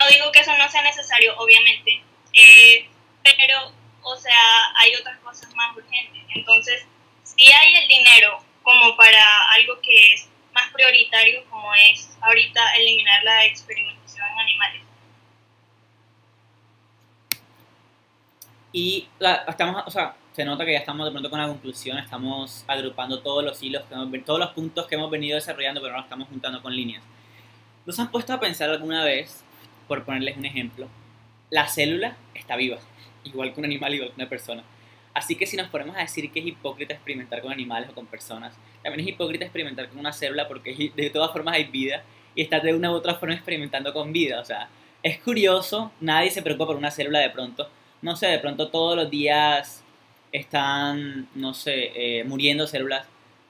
No digo que eso no sea necesario, obviamente, eh, pero, o sea, hay otras cosas más urgentes. Entonces, si hay el dinero como para algo que es más prioritario, como es ahorita eliminar la experimentación en animales. Y la, estamos, o sea, se nota que ya estamos de pronto con la conclusión, estamos agrupando todos los hilos, que hemos, todos los puntos que hemos venido desarrollando, pero no los estamos juntando con líneas. ¿Nos han puesto a pensar alguna vez, por ponerles un ejemplo, la célula está viva, igual que un animal, igual que una persona? Así que si nos ponemos a decir que es hipócrita experimentar con animales o con personas, también es hipócrita experimentar con una célula porque de todas formas hay vida y estás de una u otra forma experimentando con vida. O sea, es curioso, nadie se preocupa por una célula de pronto. No sé, de pronto todos los días están, no sé, eh, muriendo células.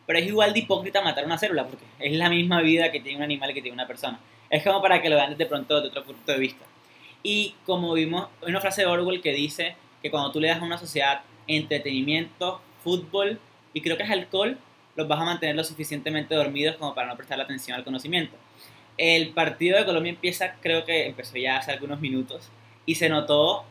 Pero es igual de hipócrita matar una célula porque es la misma vida que tiene un animal que tiene una persona. Es como para que lo vean de pronto desde otro punto de vista. Y como vimos, hay una frase de Orwell que dice que cuando tú le das a una sociedad entretenimiento, fútbol y creo que es alcohol, los vas a mantener lo suficientemente dormidos como para no prestar atención al conocimiento. El partido de Colombia empieza, creo que empezó ya hace algunos minutos y se notó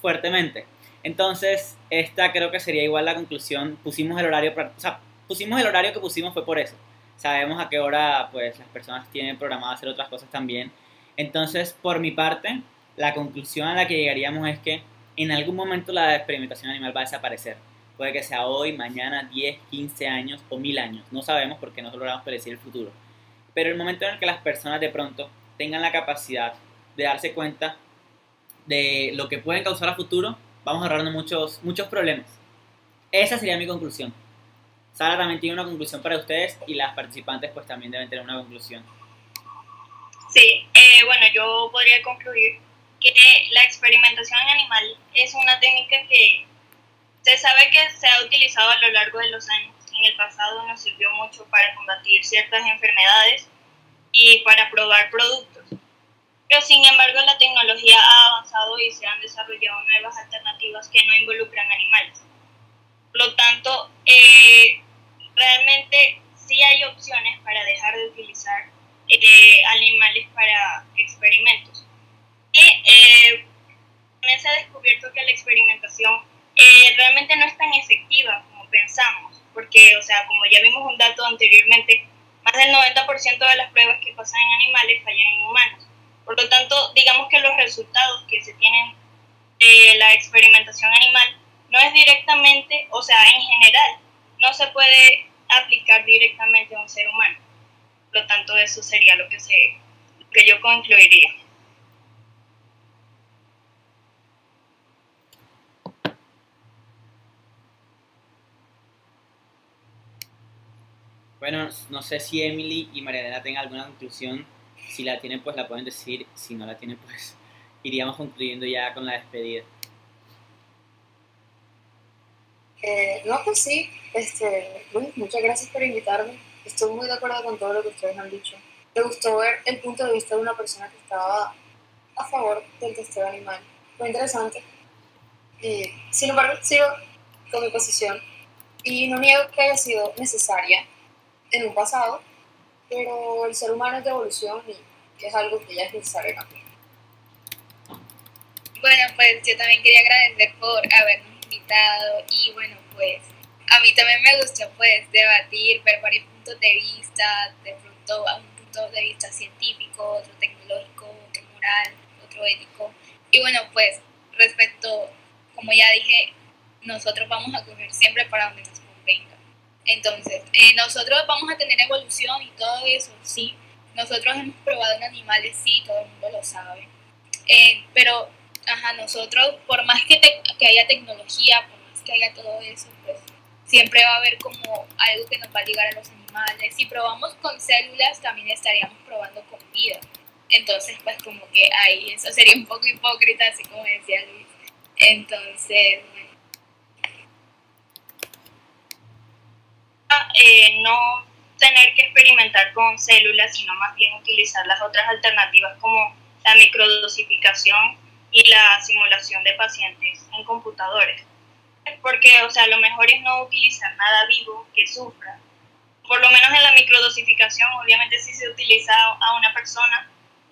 fuertemente. Entonces, esta creo que sería igual la conclusión. Pusimos el horario, o sea, pusimos el horario que pusimos fue por eso. Sabemos a qué hora pues las personas tienen programado hacer otras cosas también. Entonces, por mi parte, la conclusión a la que llegaríamos es que en algún momento la experimentación animal va a desaparecer. Puede que sea hoy, mañana, 10, 15 años o 1000 años. No sabemos porque no logramos predecir el futuro. Pero el momento en el que las personas de pronto tengan la capacidad de darse cuenta de lo que pueden causar a futuro, vamos a ahorrarnos muchos, muchos problemas. Esa sería mi conclusión. Sara también tiene una conclusión para ustedes y las participantes pues también deben tener una conclusión. Sí, eh, bueno, yo podría concluir que la experimentación en animal es una técnica que se sabe que se ha utilizado a lo largo de los años. En el pasado nos sirvió mucho para combatir ciertas enfermedades y para probar productos. Pero sin embargo la tecnología ha avanzado y se han desarrollado nuevas alternativas que no involucran animales. Por lo tanto, eh, realmente sí hay opciones para dejar de utilizar eh, animales para experimentos eh, también se ha descubierto que la experimentación eh, realmente no es tan efectiva como pensamos, porque, o sea, como ya vimos un dato anteriormente, más del 90% de las pruebas que pasan en animales fallan en humanos. Por lo tanto, digamos que los resultados que se tienen de la experimentación animal no es directamente, o sea, en general, no se puede aplicar directamente a un ser humano. Por lo tanto, eso sería lo que, se, lo que yo concluiría. Bueno, no sé si Emily y Mariana tengan alguna conclusión. Si la tienen, pues la pueden decir. Si no la tienen, pues iríamos concluyendo ya con la despedida. Eh, no, pues sí. Este, muchas gracias por invitarme. Estoy muy de acuerdo con todo lo que ustedes han dicho. Me gustó ver el punto de vista de una persona que estaba a favor del testeo animal. Fue interesante. Y, sin embargo, sigo con mi posición. Y no niego que haya sido necesaria en un pasado, pero el ser humano es de evolución y es algo que ya es necesario cambiar. Bueno, pues yo también quería agradecer por habernos invitado y bueno, pues a mí también me gustó pues debatir, ver varios puntos de vista, de pronto a un punto de vista científico, otro tecnológico, otro moral, otro ético. Y bueno, pues respecto, como ya dije, nosotros vamos a coger siempre para donde nos convenga. Entonces, eh, nosotros vamos a tener evolución y todo eso, sí. Nosotros hemos probado en animales, sí, todo el mundo lo sabe. Eh, pero, ajá, nosotros, por más que, que haya tecnología, por más que haya todo eso, pues siempre va a haber como algo que nos va a ligar a los animales. Si probamos con células, también estaríamos probando con vida. Entonces, pues como que ahí eso sería un poco hipócrita, así como decía Luis. Entonces, eh, no tener que experimentar con células, sino más bien utilizar las otras alternativas como la microdosificación y la simulación de pacientes en computadores. Porque, o sea, lo mejor es no utilizar nada vivo que sufra. Por lo menos en la microdosificación, obviamente sí se utiliza a una persona,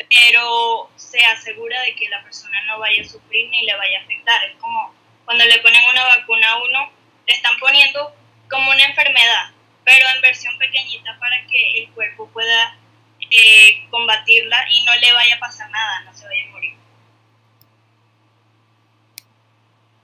pero se asegura de que la persona no vaya a sufrir ni le vaya a afectar. Es como cuando le ponen una vacuna a uno, le están poniendo como una enfermedad, pero en versión pequeñita para que el cuerpo pueda eh, combatirla y no le vaya a pasar nada, no se vaya a morir.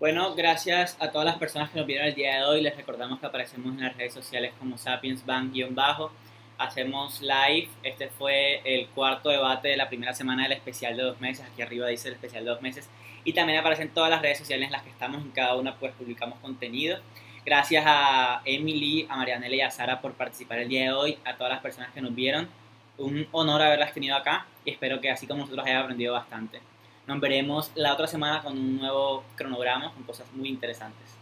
Bueno, gracias a todas las personas que nos vieron el día de hoy. Les recordamos que aparecemos en las redes sociales como Sapiens bajo Hacemos live. Este fue el cuarto debate de la primera semana del especial de dos meses. Aquí arriba dice el especial de dos meses. Y también aparecen todas las redes sociales en las que estamos. En cada una pues publicamos contenido. Gracias a Emily, a Marianela y a Sara por participar el día de hoy, a todas las personas que nos vieron. Un honor haberlas tenido acá y espero que así como nosotros hayan aprendido bastante. Nos veremos la otra semana con un nuevo cronograma con cosas muy interesantes.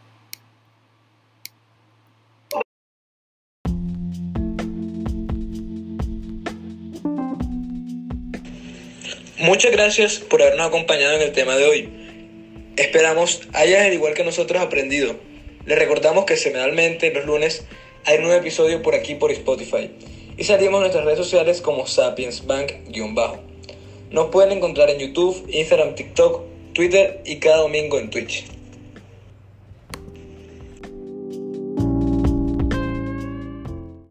Muchas gracias por habernos acompañado en el tema de hoy. Esperamos hayas al igual que nosotros aprendido les recordamos que semanalmente los lunes hay un nuevo episodio por aquí por Spotify y salimos en nuestras redes sociales como Sapiens Bank-bajo. Nos pueden encontrar en YouTube, Instagram, TikTok, Twitter y cada domingo en Twitch.